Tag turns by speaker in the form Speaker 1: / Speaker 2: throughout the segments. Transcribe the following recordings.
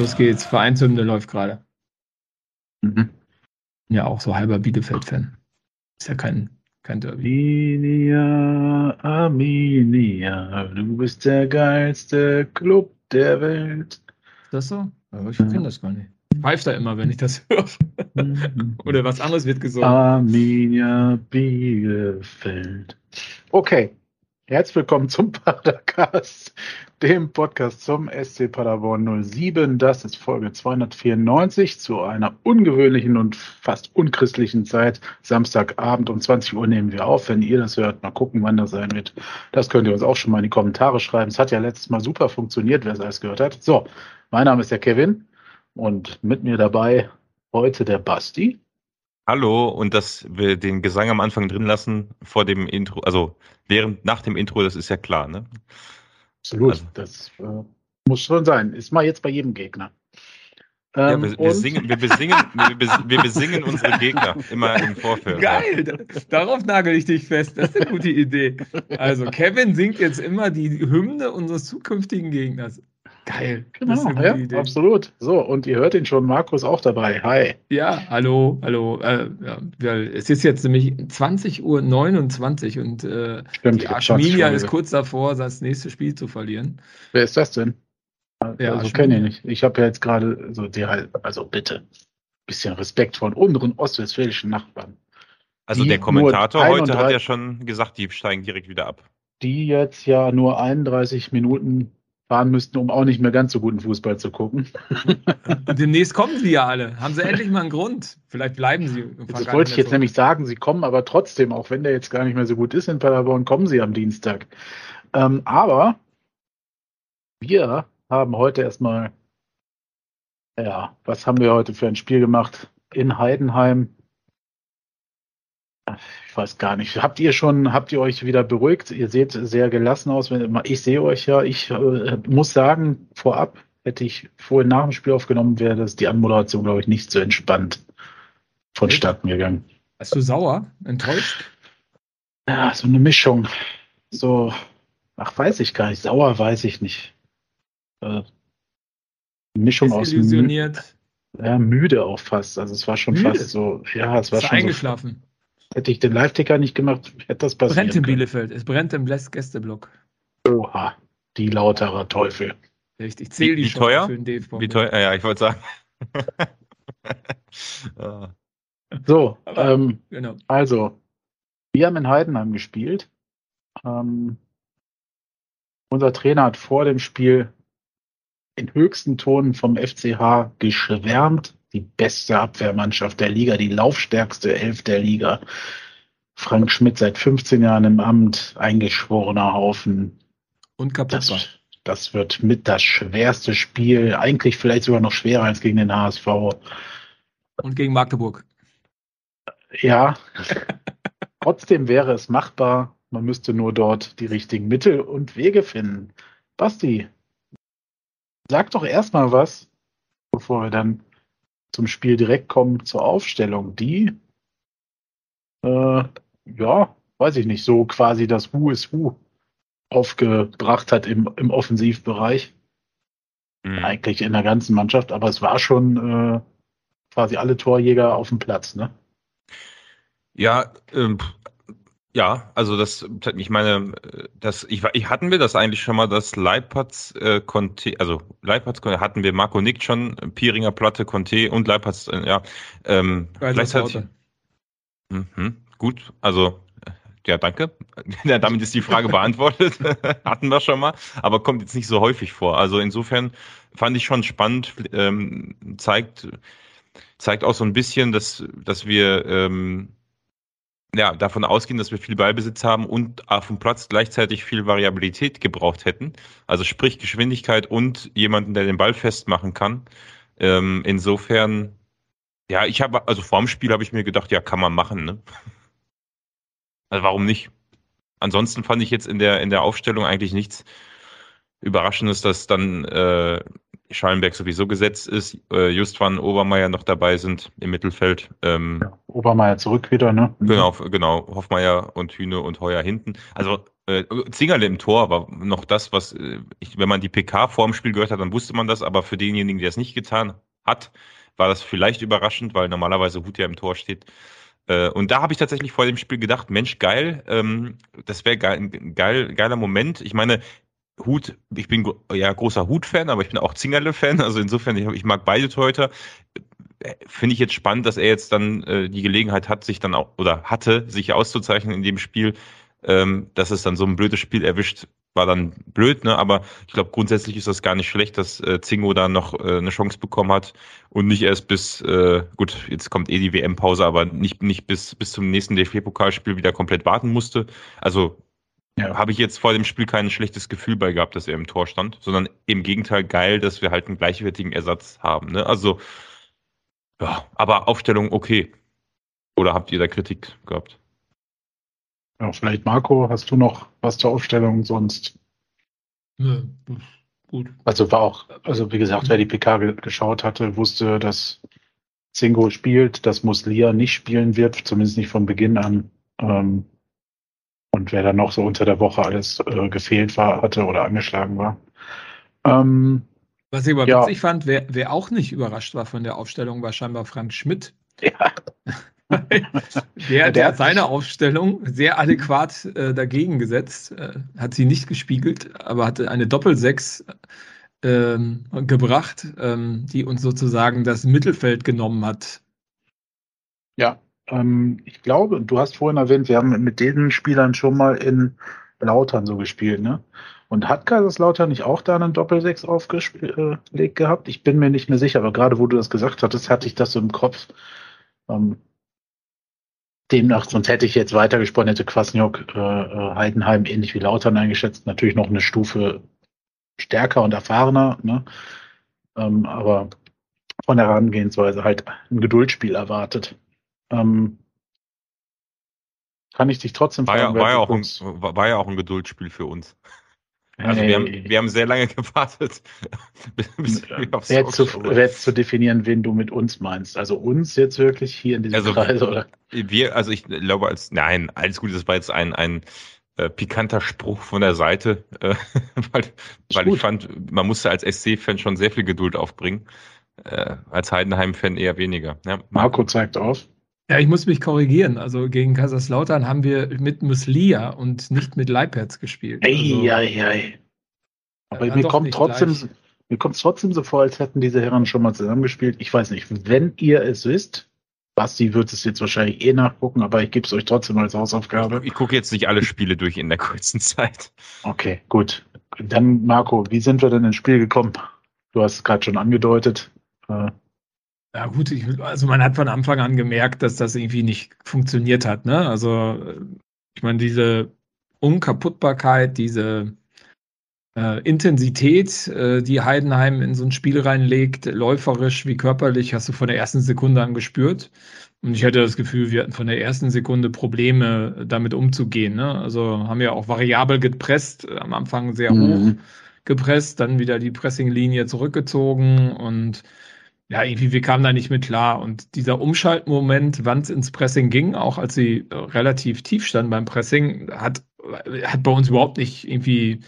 Speaker 1: Los geht's. Vereinshymne läuft gerade.
Speaker 2: Mhm.
Speaker 1: Ja, auch so halber Bielefeld-Fan. Ist ja kein, kein Derby.
Speaker 2: Arminia, Arminia, du bist der geilste Club der Welt.
Speaker 1: Ist das so? Aber ich kenne das gar nicht. Ich pfeife da immer, wenn ich das höre. Oder was anderes wird gesungen.
Speaker 2: Arminia Bielefeld. Okay, herzlich willkommen zum Padercast, dem Podcast zum SC Paderborn 07. Das ist Folge 294 zu einer ungewöhnlichen und fast unchristlichen Zeit. Samstagabend um 20 Uhr nehmen wir auf. Wenn ihr das hört, mal gucken, wann das sein wird. Das könnt ihr uns auch schon mal in die Kommentare schreiben. Es hat ja letztes Mal super funktioniert, wer es alles gehört hat. So, mein Name ist der Kevin und mit mir dabei heute der Basti.
Speaker 3: Hallo und dass wir den Gesang am Anfang drin lassen vor dem Intro, also während nach dem Intro, das ist ja klar, ne?
Speaker 2: Absolut,
Speaker 3: Also-
Speaker 2: das äh, muss schon sein. Ist mal jetzt bei jedem Gegner.
Speaker 3: Ja,
Speaker 2: Ähm,
Speaker 3: wir, wir,
Speaker 2: und-
Speaker 3: singen, wir, besingen, wir, wir besingen unsere Gegner immer im Vorfeld.
Speaker 1: Geil, da- darauf nagel ich dich fest. Das ist eine gute Idee. Also, Kevin singt jetzt immer die Hymne unseres zukünftigen Gegners. Geil. Das
Speaker 2: Genau,
Speaker 1: ist eine
Speaker 2: ja,
Speaker 1: gute Idee.
Speaker 2: absolut. So, und ihr hört ihn schon, Markus auch dabei. Hi.
Speaker 1: Ja, hallo, hallo. Äh, ja, es ist jetzt nämlich 20.29 Uhr und äh,
Speaker 2: Stimmt,
Speaker 1: die Arschminia
Speaker 2: 20
Speaker 1: ist kurz davor, das nächste Spiel zu verlieren.
Speaker 2: Wer ist das denn?
Speaker 1: Ja,
Speaker 2: also kenne ich nicht. Ich habe ja jetzt gerade so die halt, also bitte, bisschen Respekt vor unseren ostwestfälischen Nachbarn,
Speaker 3: Also
Speaker 2: Die
Speaker 3: der Kommentator heute hat
Speaker 2: 31
Speaker 3: ja schon gesagt, die steigen direkt wieder ab.
Speaker 2: die jetzt ja nur 31 Minuten fahren müssten, um auch nicht mehr ganz so guten Fußball zu gucken.
Speaker 1: Und demnächst kommen sie ja alle. Haben sie endlich mal einen Grund? Vielleicht bleiben sie.
Speaker 2: Das wollte ich jetzt
Speaker 1: zurück.
Speaker 2: nämlich sagen, sie kommen aber trotzdem, auch wenn der jetzt gar nicht mehr so gut ist in Paderborn, kommen sie am Dienstag. Ähm, aber wir haben heute erstmal, ja, was haben wir heute für ein Spiel gemacht? In Heidenheim. Weiß gar nicht. Habt ihr schon, habt ihr euch wieder beruhigt? Ihr seht sehr gelassen aus. Ich sehe euch ja. Ich äh, muss sagen, vorab hätte ich vorhin nach dem Spiel aufgenommen, wäre das die Anmoderation, glaube ich, nicht so entspannt vonstatten gegangen.
Speaker 1: Bist du sauer? Enttäuscht?
Speaker 2: Ja, so eine Mischung. So, ach, weiß ich gar nicht. Sauer weiß ich nicht. Äh, Mischung aus mü
Speaker 1: Desillusioniert?
Speaker 2: ja, müde auch fast. Also es war schon
Speaker 1: Müde?
Speaker 2: fast so, ja, es war
Speaker 1: Ist
Speaker 2: schon so,
Speaker 1: eingeschlafen?
Speaker 2: Hätte ich den Live-Ticker nicht gemacht, hätte das passiert.
Speaker 1: Brennt in Bielefeld. Es brennt im Bless Gästeblock.
Speaker 2: Oha, die lauterer Teufel.
Speaker 1: Richtig. Zähl die
Speaker 3: Wie
Speaker 1: schon
Speaker 3: teuer?
Speaker 1: für den DFB.
Speaker 3: Wie teuer? Ja, ich wollte sagen. Ah.
Speaker 2: So,
Speaker 1: Aber-
Speaker 2: ähm,
Speaker 1: Genau.
Speaker 2: also, wir haben in Heidenheim gespielt. Ähm, unser Trainer hat vor dem Spiel in höchsten Tonen vom FCH geschwärmt. Die beste Abwehrmannschaft der Liga, die laufstärkste Elf der Liga. Frank Schmidt seit 15 Jahren im Amt, eingeschworener Haufen.
Speaker 1: Und kaputt.
Speaker 2: Das, das wird mit das schwerste Spiel, eigentlich vielleicht sogar noch schwerer als gegen den HSV.
Speaker 1: Und gegen Magdeburg.
Speaker 2: Ja, trotzdem wäre es machbar. Man müsste nur dort die richtigen Mittel und Wege finden. Basti, sag doch erstmal was, bevor wir dann zum Spiel direkt kommen, zur Aufstellung. Die, äh, ja, weiß ich nicht, so quasi das Who is Who aufgebracht hat im, im Offensivbereich.
Speaker 3: Hm.
Speaker 2: Eigentlich in der ganzen Mannschaft, aber es war schon äh, quasi alle Torjäger auf dem Platz, ne?
Speaker 3: Ja, ähm, ja, also das, ich meine, das, ich, ich hatten wir das eigentlich schon mal, dass Leipertz äh, Conte, also Leipertz Conte hatten wir Marco Nick schon, Pieringer Platte, Conte und Leipertz, äh, ja, ähm, gleichzeitig.
Speaker 1: Worte.
Speaker 3: Mhm, gut, also äh, ja, danke. Ja, damit ist die Frage beantwortet. Hatten wir schon mal, aber kommt jetzt nicht so häufig vor. Also insofern fand ich schon spannend, ähm, zeigt, zeigt auch so ein bisschen, dass, dass wir ähm, ja, davon ausgehen, dass wir viel Ballbesitz haben und auf dem Platz gleichzeitig viel Variabilität gebraucht hätten. Also sprich Geschwindigkeit und jemanden, der den Ball festmachen kann. Ähm, insofern, ja, ich habe, also vorm Spiel habe ich mir gedacht, ja, kann man machen, ne? Also warum nicht? Ansonsten fand ich jetzt in der, in der Aufstellung eigentlich nichts Überraschendes, dass dann äh, Schallenberg sowieso gesetzt ist, äh, Justwan Obermeier noch dabei sind im Mittelfeld. Ähm,
Speaker 2: ja, Obermeier zurück wieder, ne?
Speaker 3: Genau, genau. Hoffmeier und Hühne und Heuer hinten. Also äh, Zingerle im Tor war noch das, was, äh, ich, wenn man die PK vor dem Spiel gehört hat, dann wusste man das, aber für denjenigen, der es nicht getan hat, war das vielleicht überraschend, weil normalerweise Hut ja im Tor steht. Äh, und da habe ich tatsächlich vor dem Spiel gedacht, Mensch, geil, ähm, das wäre geil, ein geil, geiler Moment. Ich meine, Hut, ich bin ja großer Hut-Fan, aber ich bin auch Zingerle-Fan. Also insofern, ich, ich mag beide Torhüter. Finde ich jetzt spannend, dass er jetzt dann äh, die Gelegenheit hat, sich dann auch oder hatte, sich auszuzeichnen in dem Spiel. Ähm, dass es dann so ein blödes Spiel erwischt, war dann blöd, ne? Aber ich glaube, grundsätzlich ist das gar nicht schlecht, dass äh, Zingo da noch äh, eine Chance bekommen hat und nicht erst bis, äh, gut, jetzt kommt eh die WM-Pause, aber nicht, nicht bis, bis zum nächsten DFB-Pokalspiel wieder komplett warten musste. Also ja. habe ich jetzt vor dem Spiel kein schlechtes Gefühl bei gehabt, dass er im Tor stand, sondern im Gegenteil geil, dass wir halt einen gleichwertigen Ersatz haben. Ne? Also, ja, aber Aufstellung okay. Oder habt ihr da Kritik gehabt?
Speaker 2: Ja, vielleicht Marco, hast du noch was zur Aufstellung sonst?
Speaker 1: Ja, gut.
Speaker 2: Also war auch, also wie gesagt, wer die PK ge geschaut hatte, wusste, dass Zingo spielt, dass Muslia nicht spielen wird, zumindest nicht von Beginn an. Ähm, und wer dann noch so unter der Woche alles äh, gefehlt war, hatte oder angeschlagen war. Ähm,
Speaker 1: Was ich aber ja. witzig fand, wer, wer auch nicht überrascht war von der Aufstellung, war scheinbar Frank Schmidt. Ja. der, der hat seine Aufstellung sehr adäquat äh, dagegen gesetzt, äh, hat sie nicht gespiegelt, aber hatte eine Doppelsechs ähm, gebracht, ähm, die uns sozusagen das Mittelfeld genommen hat.
Speaker 2: Ja, ähm, ich glaube, du hast vorhin erwähnt, wir haben mit den Spielern schon mal in Lautern so gespielt, ne? Und hat Kaiserslautern nicht auch da einen Doppelsechs aufgelegt gehabt? Ich bin mir nicht mehr sicher, aber gerade wo du das gesagt hattest, hatte ich das so im Kopf. Ähm, demnach, sonst hätte ich jetzt weitergesponnen, hätte Kwasniok äh, äh, Heidenheim ähnlich wie Lautern eingeschätzt. Natürlich noch eine Stufe stärker und erfahrener, ne? Ähm, aber von der Herangehensweise halt ein Geduldsspiel erwartet. Ähm, kann ich dich trotzdem
Speaker 3: war fragen? Ja, war, ja auch ein, war ja auch ein Geduldsspiel für uns. Also hey. wir, haben, wir haben sehr lange gewartet.
Speaker 2: bis jetzt, zu, jetzt zu definieren, wen du mit uns meinst. Also uns jetzt wirklich hier in diesem
Speaker 3: also, Kreis, oder? Wir, also ich glaube als, nein, alles gut, das war jetzt ein, ein äh, pikanter Spruch von der Seite, äh, weil, weil ich fand, man musste als SC-Fan schon sehr viel Geduld aufbringen. Äh, als Heidenheim-Fan eher weniger.
Speaker 2: Ja, Marco zeigt auf.
Speaker 1: Ja, ich muss mich korrigieren. Also gegen Kaiserslautern haben wir mit Muslia und nicht mit Leipherz gespielt.
Speaker 2: Also, ei, ei, ei. Aber mir kommt trotzdem, mir kommt es trotzdem so vor, als hätten diese Herren schon mal zusammengespielt. Ich weiß nicht, wenn ihr es wisst, Basti wird es jetzt wahrscheinlich eh nachgucken, aber ich gebe es euch trotzdem als Hausaufgabe.
Speaker 3: Ich, ich gucke jetzt nicht alle Spiele durch in der kurzen Zeit.
Speaker 2: Okay, gut. Dann, Marco, wie sind wir denn ins Spiel gekommen? Du hast es gerade schon angedeutet. Äh,
Speaker 1: ja gut, ich, also man hat von Anfang an gemerkt, dass das irgendwie nicht funktioniert hat. Ne? Also ich meine, diese Unkaputtbarkeit, diese äh, Intensität, äh, die Heidenheim in so ein Spiel reinlegt, läuferisch wie körperlich, hast du von der ersten Sekunde an gespürt. Und ich hatte das Gefühl, wir hatten von der ersten Sekunde Probleme, damit umzugehen. Ne? Also haben ja auch variabel gepresst, am Anfang sehr mhm. hoch gepresst, dann wieder die Pressinglinie zurückgezogen und ja, irgendwie, wir kamen da nicht mit klar. Und dieser Umschaltmoment, wann es ins Pressing ging, auch als sie äh, relativ tief standen beim Pressing, hat, hat bei uns überhaupt nicht irgendwie,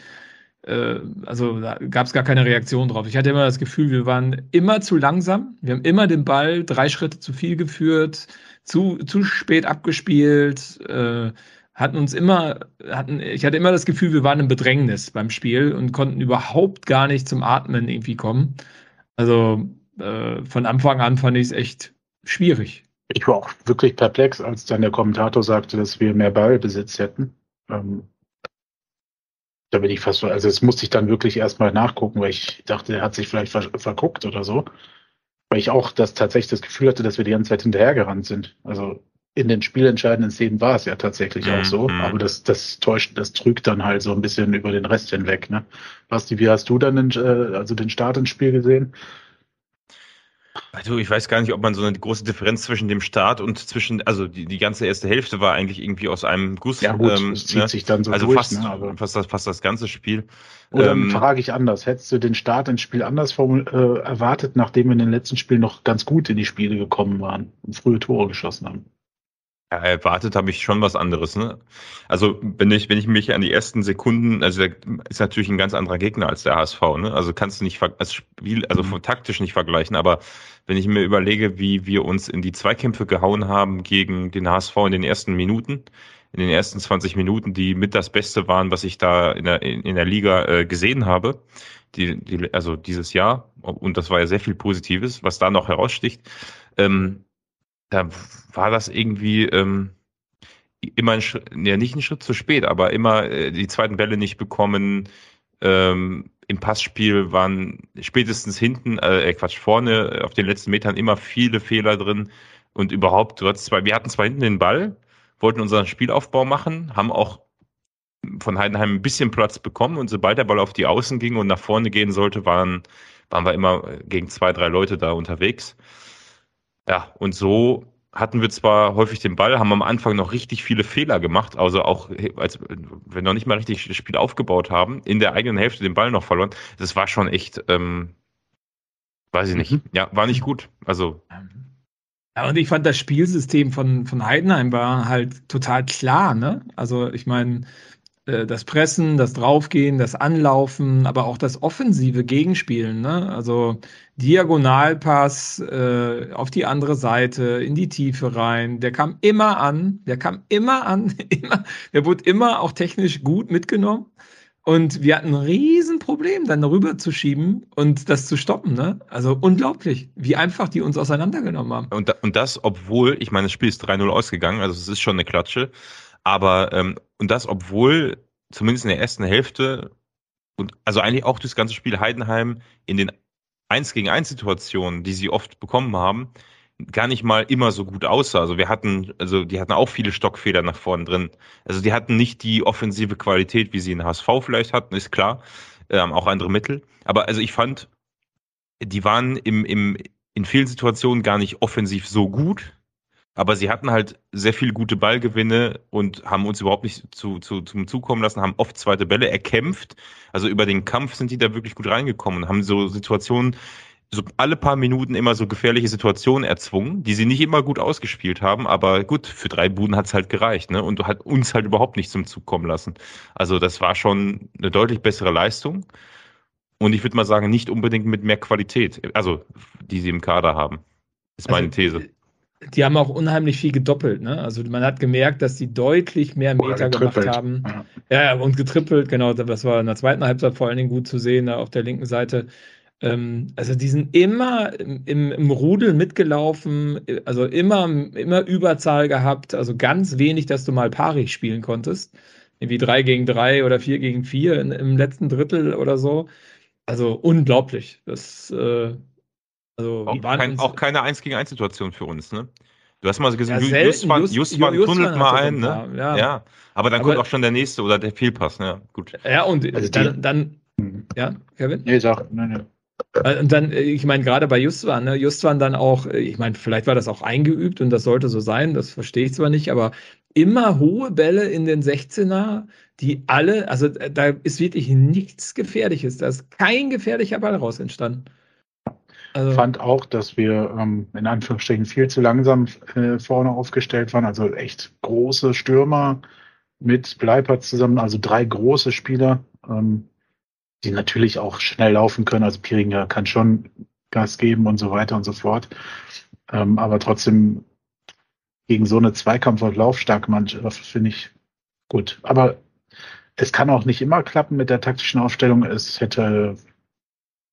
Speaker 1: äh, also da gab es gar keine Reaktion drauf. Ich hatte immer das Gefühl, wir waren immer zu langsam. Wir haben immer den Ball drei Schritte zu viel geführt, zu, zu spät abgespielt, äh, hatten uns immer, hatten, ich hatte immer das Gefühl, wir waren im Bedrängnis beim Spiel und konnten überhaupt gar nicht zum Atmen irgendwie kommen. Also äh, von Anfang an fand ich es echt schwierig.
Speaker 2: Ich war auch wirklich perplex, als dann der Kommentator sagte, dass wir mehr Ballbesitz hätten. Ähm, da bin ich fast so, also das musste ich dann wirklich erstmal nachgucken, weil ich dachte, er hat sich vielleicht ver verguckt oder so. Weil ich auch das tatsächlich das Gefühl hatte, dass wir die ganze Zeit hinterhergerannt sind. Also in den spielentscheidenden Szenen war es ja tatsächlich mhm. auch so, mhm. aber das, das täuscht, das trügt dann halt so ein bisschen über den Rest hinweg. Ne? Basti, wie hast du dann den, äh, also den Start ins Spiel gesehen?
Speaker 3: Also ich weiß gar nicht, ob man so eine große Differenz zwischen dem Start und zwischen, also die, die ganze erste Hälfte war eigentlich irgendwie aus einem Guss.
Speaker 2: Ja gut, ähm, es zieht ne? sich dann so
Speaker 3: also
Speaker 2: durch.
Speaker 3: Fast, ne, fast, das, fast das ganze Spiel.
Speaker 2: Oder ähm, frage ich anders, hättest du den Start ins Spiel anders äh, erwartet, nachdem wir in den letzten Spielen noch ganz gut in die Spiele gekommen waren und frühe Tore geschossen haben?
Speaker 3: Erwartet habe ich schon was anderes. Ne? Also wenn ich, wenn ich mich an die ersten Sekunden, also ist natürlich ein ganz anderer Gegner als der HSV. Ne? Also kannst du nicht als Spiel, also mhm. taktisch nicht vergleichen. Aber wenn ich mir überlege, wie wir uns in die Zweikämpfe gehauen haben gegen den HSV in den ersten Minuten, in den ersten 20 Minuten, die mit das Beste waren, was ich da in der, in der Liga äh, gesehen habe, die, die, also dieses Jahr, und das war ja sehr viel Positives, was da noch heraussticht. Ähm, da war das irgendwie ähm, immer ein Schritt, ja nicht ein Schritt zu spät, aber immer äh, die zweiten Bälle nicht bekommen. Ähm, Im Passspiel waren spätestens hinten, äh, äh Quatsch, vorne auf den letzten Metern immer viele Fehler drin. Und überhaupt, du hattest zwei, wir hatten zwar hinten den Ball, wollten unseren Spielaufbau machen, haben auch von Heidenheim ein bisschen Platz bekommen und sobald der Ball auf die Außen ging und nach vorne gehen sollte, waren, waren wir immer gegen zwei, drei Leute da unterwegs. Ja, und so hatten wir zwar häufig den Ball, haben am Anfang noch richtig viele Fehler gemacht, also auch als wir noch nicht mal richtig das Spiel aufgebaut haben, in der eigenen Hälfte den Ball noch verloren. Das war schon echt, ähm, weiß ich nicht. Mhm. Ja, war nicht gut. Also.
Speaker 1: Ja, und ich fand das Spielsystem von, von Heidenheim war halt total klar, ne? Also ich meine, äh, das Pressen, das Draufgehen, das Anlaufen, aber auch das offensive Gegenspielen. Ne? Also Diagonalpass äh, auf die andere Seite, in die Tiefe rein. Der kam immer an, der kam immer an, immer, der wurde immer auch technisch gut mitgenommen. Und wir hatten ein Riesenproblem, dann rüber zu schieben und das zu stoppen. Ne? Also unglaublich, wie einfach die uns auseinandergenommen haben.
Speaker 3: Und, und das, obwohl, ich meine, das Spiel ist 3-0 ausgegangen, also es ist schon eine Klatsche. Aber ähm, und das, obwohl zumindest in der ersten Hälfte und also eigentlich auch das ganze Spiel Heidenheim in den 1 gegen 1 Situationen, die sie oft bekommen haben, gar nicht mal immer so gut aussah. Also wir hatten, also die hatten auch viele Stockfeder nach vorne drin. Also die hatten nicht die offensive Qualität, wie sie in HSV vielleicht hatten, ist klar. Ähm, auch andere Mittel. Aber also ich fand, die waren im, im, in vielen Situationen gar nicht offensiv so gut, aber sie hatten halt sehr viele gute Ballgewinne und haben uns überhaupt nicht zu, zu, zum Zukommen lassen, haben oft zweite Bälle erkämpft. Also über den Kampf sind die da wirklich gut reingekommen und haben so Situationen, so alle paar Minuten immer so gefährliche Situationen erzwungen, die sie nicht immer gut ausgespielt haben, aber gut, für drei Buden hat's halt gereicht, ne? Und hat uns halt überhaupt nicht zum Zug kommen lassen. Also das war schon eine deutlich bessere Leistung. Und ich würde mal sagen, nicht unbedingt mit mehr Qualität, also die sie im Kader haben. Ist meine also, These
Speaker 1: die haben auch unheimlich viel gedoppelt. Ne? Also man hat gemerkt, dass sie deutlich mehr Meter gemacht haben. Ja. ja, und getrippelt, genau. Das war in der zweiten Halbzeit vor allen Dingen gut zu sehen, da auf der linken Seite. Ähm, also die sind immer im, im, Rudel mitgelaufen, also immer, immer Überzahl gehabt, also ganz wenig, dass du mal pari spielen konntest. Irgendwie drei gegen drei oder vier gegen vier in, im letzten Drittel oder so. Also unglaublich. Das äh,
Speaker 3: also, auch, kein, auch keine 1 gegen 1 Situation für uns, ne? Du hast mal gesehen,
Speaker 1: ja, Justwan, Just,
Speaker 3: Justwan, Just, tunnelt mal ein, ne? Ja. ja. aber dann aber, kommt auch schon der nächste oder der Fehlpass, ne? Gut.
Speaker 1: Ja, und also dann, dann, ja, Kevin?
Speaker 2: Nee, sag, nein, nein.
Speaker 1: Äh, und dann, äh, ich meine, gerade bei Justwan, ne, Justwan dann auch, äh, ich meine, vielleicht war das auch eingeübt und das sollte so sein, das verstehe ich zwar nicht, aber immer hohe Bälle in den 16er, die alle, also da ist wirklich nichts Gefährliches, da ist kein gefährlicher Ball raus entstanden.
Speaker 2: Also, fand auch, dass wir ähm, in Anführungsstrichen viel zu langsam äh, vorne aufgestellt waren. Also echt große Stürmer mit Bleipert zusammen, also drei große Spieler, ähm, die natürlich auch schnell laufen können. Also Piringer kann schon Gas geben und so weiter und so fort. Ähm, aber trotzdem gegen so eine Zweikampf- und laufstarke Mannschaft finde ich gut. Aber es kann auch nicht immer klappen mit der taktischen Aufstellung. Es hätte,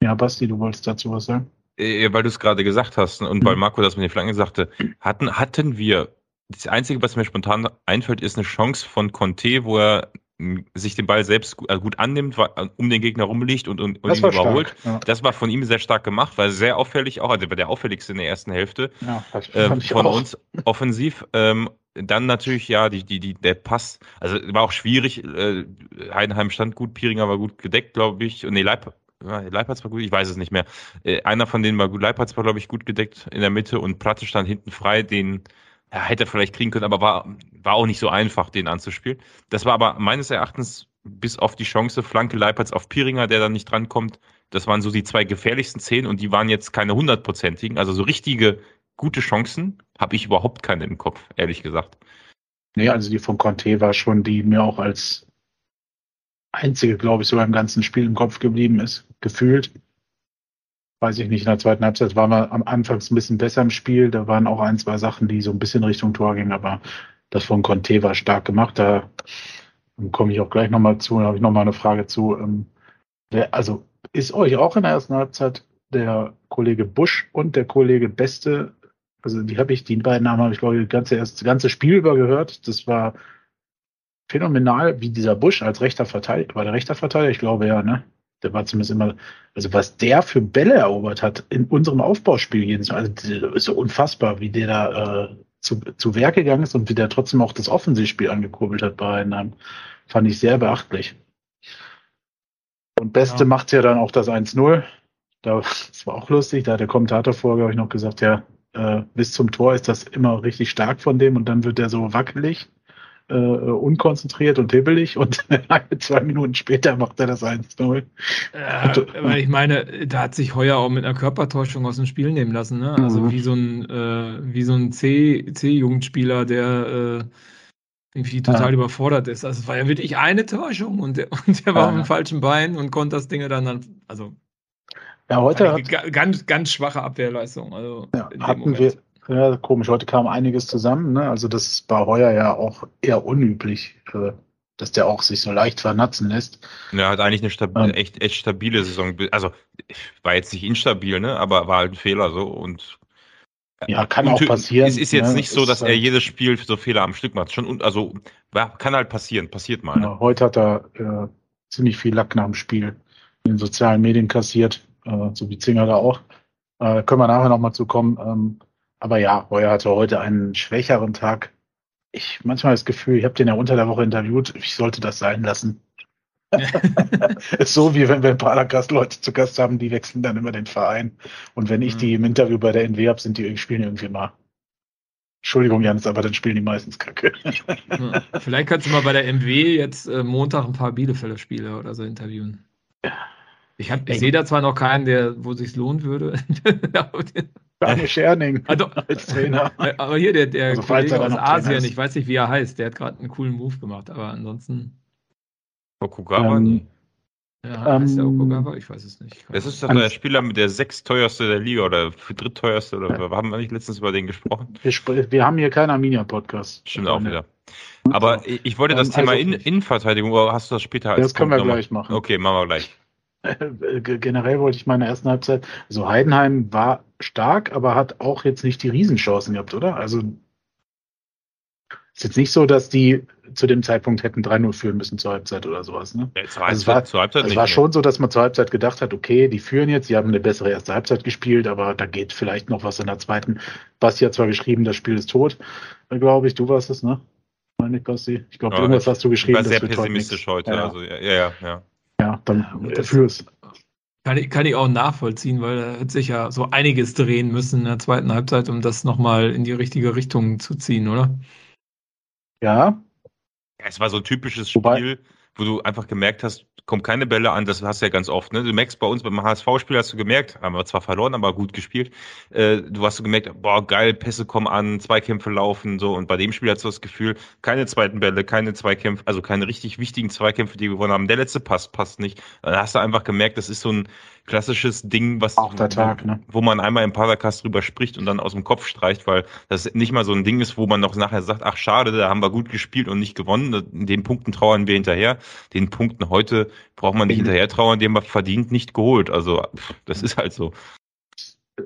Speaker 2: ja, Basti, du wolltest dazu was sagen?
Speaker 3: Äh, weil du es gerade gesagt hast und weil mhm. Marco das mit den Flanken sagte, hatten, hatten wir, das Einzige, was mir spontan einfällt, ist eine Chance von Conte, wo er hm, sich den Ball selbst gut, also gut annimmt, um den Gegner rumliegt und, und, und ihn überholt. Ja. Das war von ihm sehr stark gemacht, war sehr auffällig auch, also war der auffälligste in der ersten Hälfte ja, ähm, von auch. uns offensiv. Ähm, dann natürlich, ja, die, die, die, der Pass, also war auch schwierig. Äh, Heidenheim stand gut, Piringer war gut gedeckt, glaube ich. Und nee, Leib, Leipertz war gut, ich weiß es nicht mehr. Äh, einer von denen war gut, Leipertz war, glaube ich, gut gedeckt in der Mitte und Platte stand hinten frei, den ja, hätte er vielleicht kriegen können, aber war, war auch nicht so einfach, den anzuspielen. Das war aber meines Erachtens bis auf die Chance Flanke Leipertz auf Piringer, der dann nicht drankommt, das waren so die zwei gefährlichsten Szenen und die waren jetzt keine hundertprozentigen, also so richtige gute Chancen habe ich überhaupt keine im Kopf, ehrlich gesagt.
Speaker 2: Nee, also die von Conte war schon, die mir auch als einzige, glaube ich, sogar im ganzen Spiel im Kopf geblieben ist, gefühlt. Weiß ich nicht, in der zweiten Halbzeit waren wir am Anfang ein bisschen besser im Spiel. Da waren auch ein, zwei Sachen, die so ein bisschen Richtung Tor gingen, aber das von Conte war stark gemacht. Da komme ich auch gleich nochmal zu, da habe ich nochmal eine Frage zu. Ähm, also ist euch auch in der ersten Halbzeit der Kollege Busch und der Kollege Beste, also die habe ich, die beiden Namen habe ich, glaube ich, das ganze, das ganze Spiel über gehört. Das war phänomenal, wie dieser Busch als rechter Verteidiger, war der rechter Verteidiger? Ich glaube ja, ne? Der war zumindest immer, also was der für Bälle erobert hat in unserem Aufbauspiel jedes Mal, also ist so unfassbar, wie der da äh, zu, zu Werk gegangen ist und wie der trotzdem auch das Offensivspiel angekurbelt hat bei einem, fand ich sehr beachtlich. Und Beste ja. macht ja dann auch das 1-0. Da, das war auch lustig, da hat der Kommentator vorher, glaube ich, noch gesagt, ja, äh, bis zum Tor ist das immer richtig stark von dem und dann wird der so wackelig äh, unkonzentriert und hibbelig und zwei Minuten später macht er das
Speaker 1: 1-0. Äh, weil ich meine, da hat sich Heuer auch mit einer Körpertäuschung aus dem Spiel nehmen lassen, ne? Also mhm. wie so ein, äh, wie so ein C-Jugendspieler, der äh, irgendwie total ja. überfordert ist. Also es war ja wirklich eine Täuschung und der, und der war ja. auf dem falschen Bein und konnte das Ding dann, dann also
Speaker 2: ja, heute hat,
Speaker 1: ganz, ganz schwache Abwehrleistung. Also
Speaker 2: ja, hatten wir, ja, komisch. Heute kam einiges zusammen. Ne? Also das war heuer ja auch eher unüblich, äh, dass der auch sich so leicht vernatzen lässt.
Speaker 3: Ja, hat eigentlich eine stabil, ähm, echt, echt stabile Saison. Also war jetzt nicht instabil, ne? aber war halt ein Fehler so und
Speaker 2: ja, kann auch passieren.
Speaker 3: Es ist jetzt ne? nicht so, dass er jedes Spiel so Fehler am Stück macht. Schon, also kann halt passieren, passiert mal. Ne?
Speaker 2: Ja, heute hat er äh, ziemlich viel Lack nach dem Spiel in den sozialen Medien kassiert, äh, so wie Zinger da auch. Äh, können wir nachher nochmal zu kommen. Ähm, aber ja, Heuer hatte heute einen schwächeren Tag. Ich manchmal das Gefühl, ich habe den ja unter der Woche interviewt, ich sollte das sein lassen. ist so, wie wenn wir ein paar Gastleute zu Gast haben, die wechseln dann immer den Verein. Und wenn ich mhm. die im Interview bei der NW habe, sind die spielen irgendwie mal. Entschuldigung, Janis, aber dann spielen die meistens Kacke.
Speaker 1: Vielleicht kannst du mal bei der MW jetzt äh, Montag ein paar Bielefelder Spiele oder so interviewen. Ich, ich sehe da zwar noch keinen, der, wo sich lohnen würde.
Speaker 2: Daniel Scherning
Speaker 1: also, als Trainer. Aber hier der, der also, Kollege aus Asien, ich weiß nicht, wie er heißt, der hat gerade einen coolen Move gemacht, aber ansonsten.
Speaker 3: Okugawa? Ähm,
Speaker 1: ja, heißt der ähm, Okugawa? Ich weiß es nicht.
Speaker 3: Das ist doch der Spieler mit der sechsteuerste der Liga oder drittteuerste oder ja. haben wir nicht letztens über den gesprochen?
Speaker 2: Wir, wir haben hier keinen Arminia-Podcast.
Speaker 3: Stimmt auch wieder. Aber ich wollte das ähm, Thema also, In Innenverteidigung, oder hast du das später
Speaker 2: als Das können wir gleich machen.
Speaker 3: Okay, machen wir gleich.
Speaker 2: Generell wollte ich meine ersten Halbzeit, also Heidenheim war stark, aber hat auch jetzt nicht die Riesenchancen gehabt, oder? Also ist jetzt nicht so, dass die zu dem Zeitpunkt hätten 3-0 führen müssen zur Halbzeit oder sowas. Ne? Ja, zur also es war, zur Halbzeit es war schon so, dass man zur Halbzeit gedacht hat, okay, die führen jetzt, sie haben eine bessere erste Halbzeit gespielt, aber da geht vielleicht noch was in der zweiten. Basti hat zwar geschrieben, das Spiel ist tot, glaube ich, du warst es, ne? Meine ich, Basti. Ich glaube, ja, irgendwas hast du geschrieben. Ich
Speaker 3: war sehr pessimistisch heute. Ja. Also, ja, ja, ja.
Speaker 2: Ja, dann ja, fürs.
Speaker 1: Kann ich, kann ich auch nachvollziehen, weil da hat sich ja so einiges drehen müssen in der zweiten Halbzeit, um das nochmal in die richtige Richtung zu ziehen, oder?
Speaker 2: Ja.
Speaker 3: ja es war so ein typisches Spiel, Wobei, wo du einfach gemerkt hast, kommen keine Bälle an, das hast du ja ganz oft. Ne? Du merkst bei uns beim HSV-Spiel, hast du gemerkt, haben wir zwar verloren, aber gut gespielt. Äh, du hast so gemerkt, boah, geil, Pässe kommen an, Zweikämpfe laufen, so. Und bei dem Spiel hast du das Gefühl, keine zweiten Bälle, keine Zweikämpfe, also keine richtig wichtigen Zweikämpfe, die wir gewonnen haben. Der letzte Pass passt nicht. Dann hast du einfach gemerkt, das ist so ein klassisches Ding, was
Speaker 2: Auch der Tag, ne?
Speaker 3: wo man einmal im Paracast drüber spricht und dann aus dem Kopf streicht, weil das nicht mal so ein Ding ist, wo man noch nachher sagt, ach schade, da haben wir gut gespielt und nicht gewonnen. In den Punkten trauern wir hinterher. Den Punkten heute braucht man nicht mhm. hinterher trauern, den man verdient nicht geholt. Also das ist halt so.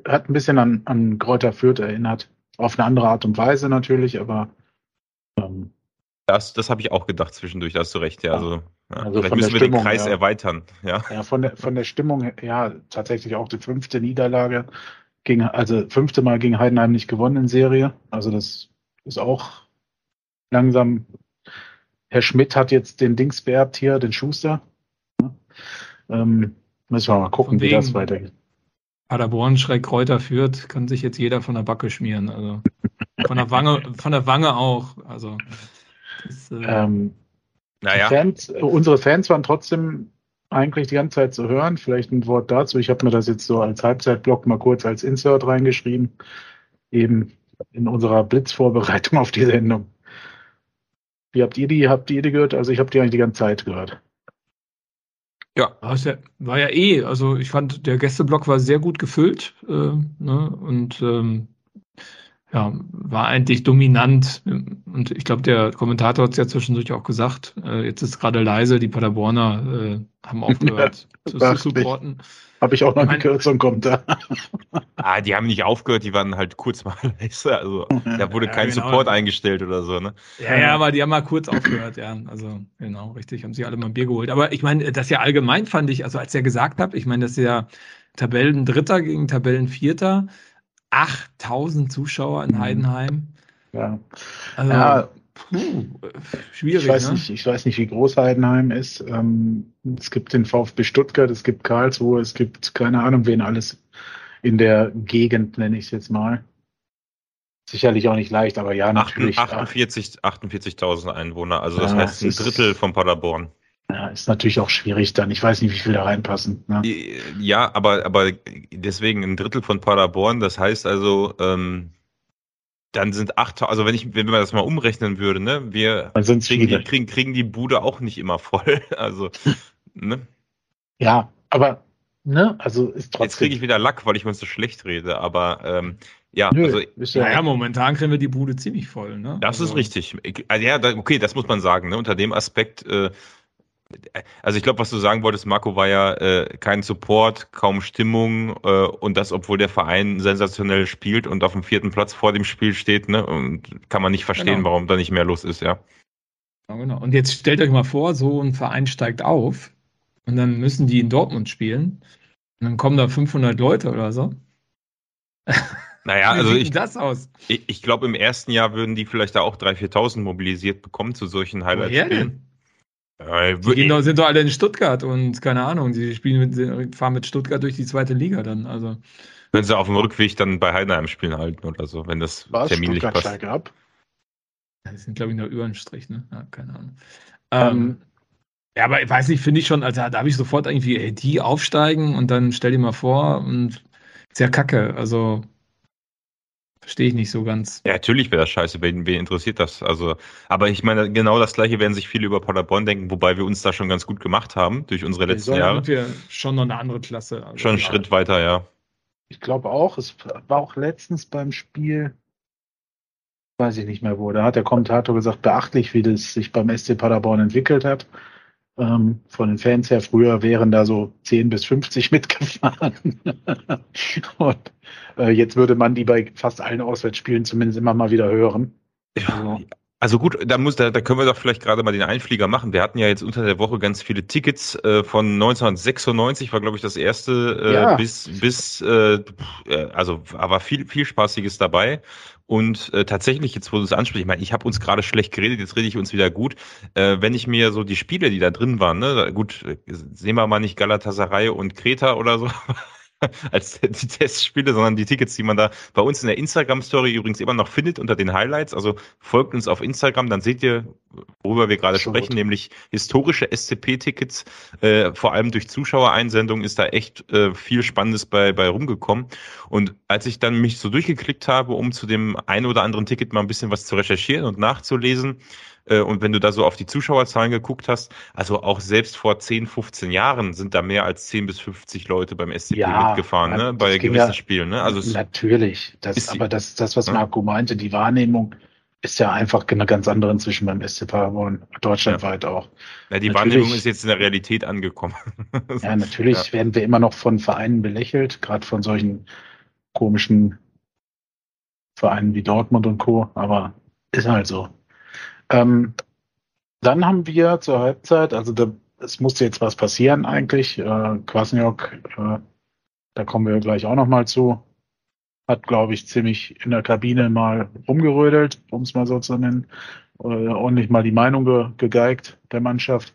Speaker 2: Hat ein bisschen an, an Kräuter Fürth erinnert. Auf eine andere Art und Weise natürlich, aber
Speaker 3: ähm, das, das habe ich auch gedacht zwischendurch, da hast du recht, ja. Also, ja. also vielleicht müssen wir Stimmung, den Kreis ja. erweitern. Ja,
Speaker 2: ja von, der, von der Stimmung her, ja, tatsächlich auch die fünfte Niederlage. Gegen, also fünfte Mal gegen Heidenheim nicht gewonnen in Serie. Also das ist auch langsam. Herr Schmidt hat jetzt den Dings beerbt hier, den Schuster. Ähm, Müssen wir mal gucken, wie das weitergeht.
Speaker 1: Paderborn schräg Kräuter führt, kann sich jetzt jeder von der Backe schmieren. Also von der Wange, von der Wange auch. Also
Speaker 2: das, äh, ähm, naja. Fans, unsere Fans waren trotzdem eigentlich die ganze Zeit zu hören. Vielleicht ein Wort dazu. Ich habe mir das jetzt so als Halbzeitblock mal kurz als Insert reingeschrieben. Eben in unserer Blitzvorbereitung auf die Sendung. Wie habt ihr die, habt ihr die gehört? Also ich habe die eigentlich die ganze Zeit gehört.
Speaker 1: Ja. War ja, eh, also ich fand, der Gästeblock war sehr gut gefüllt äh, ne? und ähm, ja, war eigentlich dominant. Und ich glaube, der Kommentator hat es ja zwischendurch auch gesagt. Äh, jetzt ist gerade leise, die Paderborner äh, haben aufgehört ja, zu, supporten.
Speaker 2: Habe ich auch noch eine Kürzung kommt da.
Speaker 3: ah, die haben nicht aufgehört, die waren halt kurz mal leise. Also da wurde ja, kein genau. Support eingestellt oder so, ne?
Speaker 1: Ja, ja, aber die haben mal kurz aufgehört, ja. Also genau, richtig, haben sich alle mal ein Bier geholt. Aber ich meine, das ja allgemein fand ich, also als er gesagt hat, ich meine, das ist ja Tabellendritter gegen Tabellenvierter. 8000 Zuschauer in mhm. Heidenheim.
Speaker 2: Ja. Also, ja. Puh, schwierig. Ich weiß, ne? nicht, ich weiß nicht, wie groß Heidenheim ist. Ähm, es gibt den VfB Stuttgart, es gibt Karlsruhe, es gibt keine Ahnung, wen alles in der Gegend, nenne ich es jetzt mal. Sicherlich auch nicht leicht, aber ja, natürlich.
Speaker 3: 48.000 48 Einwohner, also das ja, heißt ein Drittel von Paderborn.
Speaker 2: Ja, ist natürlich auch schwierig dann. Ich weiß nicht, wie viele da reinpassen. Ne?
Speaker 3: Ja, aber, aber deswegen ein Drittel von Paderborn, das heißt also, ähm, dann sind 8000, also wenn ich, wenn man das mal umrechnen würde, ne, wir kriegen die, kriegen, kriegen die Bude auch nicht immer voll. Also, ne?
Speaker 2: Ja, aber, ne, also ist
Speaker 3: trotzdem. Jetzt kriege ich wieder Lack, weil ich mir so schlecht rede, aber ähm, ja, Nö, also.
Speaker 1: Ja, ja, momentan kriegen wir die Bude ziemlich voll, ne?
Speaker 3: Das also. ist richtig. Also, ja, okay, das muss man sagen, ne? Unter dem Aspekt, äh, also ich glaube, was du sagen wolltest, Marco, war ja äh, kein Support, kaum Stimmung äh, und das, obwohl der Verein sensationell spielt und auf dem vierten Platz vor dem Spiel steht, ne? Und kann man nicht verstehen, genau. warum da nicht mehr los ist, ja.
Speaker 1: Ja, genau. Und jetzt stellt euch mal vor, so ein Verein steigt auf und dann müssen die in Dortmund spielen und dann kommen da 500 Leute oder so.
Speaker 3: Naja, also ich, das aus? ich, ich glaube, im ersten Jahr würden die vielleicht da auch 3.000, 4.000 mobilisiert bekommen zu solchen Highlight-Spielen.
Speaker 1: Ja, die gehen doch, sind doch alle in Stuttgart und keine Ahnung, die spielen mit, fahren mit Stuttgart durch die zweite Liga dann. Also.
Speaker 3: Wenn sie auf dem Rückweg dann bei Heidenheim spielen halten oder so, wenn das
Speaker 2: Was, terminlich Stuttgart passt. Ab?
Speaker 1: Das sind, glaube ich, nur über einen Strich, ne? Ja, keine Ahnung. Ähm, ähm, ja, aber ich weiß nicht, finde ich schon, also da habe ich sofort irgendwie, ey, die aufsteigen und dann stell dir mal vor und sehr kacke. Also Verstehe ich nicht so ganz.
Speaker 3: Ja, natürlich wäre das scheiße, wen, wen interessiert das? Also, aber ich meine, genau das gleiche werden sich viele über Paderborn denken, wobei wir uns da schon ganz gut gemacht haben durch unsere letzten Saison Jahre. Sind
Speaker 1: wir schon noch eine andere Klasse.
Speaker 3: Also schon einen Schritt weiter, ja.
Speaker 2: Ich glaube auch, es war auch letztens beim Spiel, weiß ich nicht mehr wo, da hat der Kommentator gesagt, beachtlich, wie das sich beim SC Paderborn entwickelt hat. Ähm, von den Fans her, früher wären da so 10 bis 50 mitgefahren. Und äh, jetzt würde man die bei fast allen Auswärtsspielen zumindest immer mal wieder hören.
Speaker 3: Ja, also, also gut, da muss, da, da können wir doch vielleicht gerade mal den Einflieger machen. Wir hatten ja jetzt unter der Woche ganz viele Tickets äh, von 1996 war glaube ich das erste äh, ja. bis bis äh, äh, also aber viel viel spaßiges dabei und äh, tatsächlich, jetzt wo du es ansprichst, ich meine, ich habe uns gerade schlecht geredet, jetzt rede ich uns wieder gut. Äh, wenn ich mir so die Spiele, die da drin waren, ne, gut, äh, sehen wir mal nicht Galatasaray und Kreta oder so, als die Testspiele, sondern die Tickets, die man da bei uns in der Instagram-Story übrigens immer noch findet unter den Highlights. Also folgt uns auf Instagram, dann seht ihr, worüber wir gerade sprechen, gut. nämlich historische SCP-Tickets. Äh, vor allem durch Zuschauereinsendungen ist da echt äh, viel Spannendes bei, bei rumgekommen. Und als ich dann mich so durchgeklickt habe, um zu dem ein oder anderen Ticket mal ein bisschen was zu recherchieren und nachzulesen, äh, und wenn du da so auf die Zuschauerzahlen geguckt hast, also auch selbst vor 10, 15 Jahren sind da mehr als 10 bis 50 Leute beim SCP ja, mitgefahren, ne? bei gewissen ja, Spielen. Ne?
Speaker 2: Also natürlich, das, aber das, das, was Marco meinte, die Wahrnehmung ist ja einfach eine ganz andere inzwischen beim SC Paderborn, deutschlandweit ja. auch.
Speaker 3: Ja, die natürlich, Wahrnehmung ist jetzt in der Realität angekommen.
Speaker 2: ja, natürlich ja. werden wir immer noch von Vereinen belächelt, gerade von solchen komischen Vereinen wie Dortmund und Co., aber ist halt so. Ähm, dann haben wir zur Halbzeit, also da, es musste jetzt was passieren eigentlich. Äh, Kwasniok, äh, da kommen wir gleich auch nochmal zu, hat, glaube ich, ziemlich in der Kabine mal rumgerödelt, um es mal so zu nennen, äh, ordentlich mal die Meinung ge gegeigt der Mannschaft.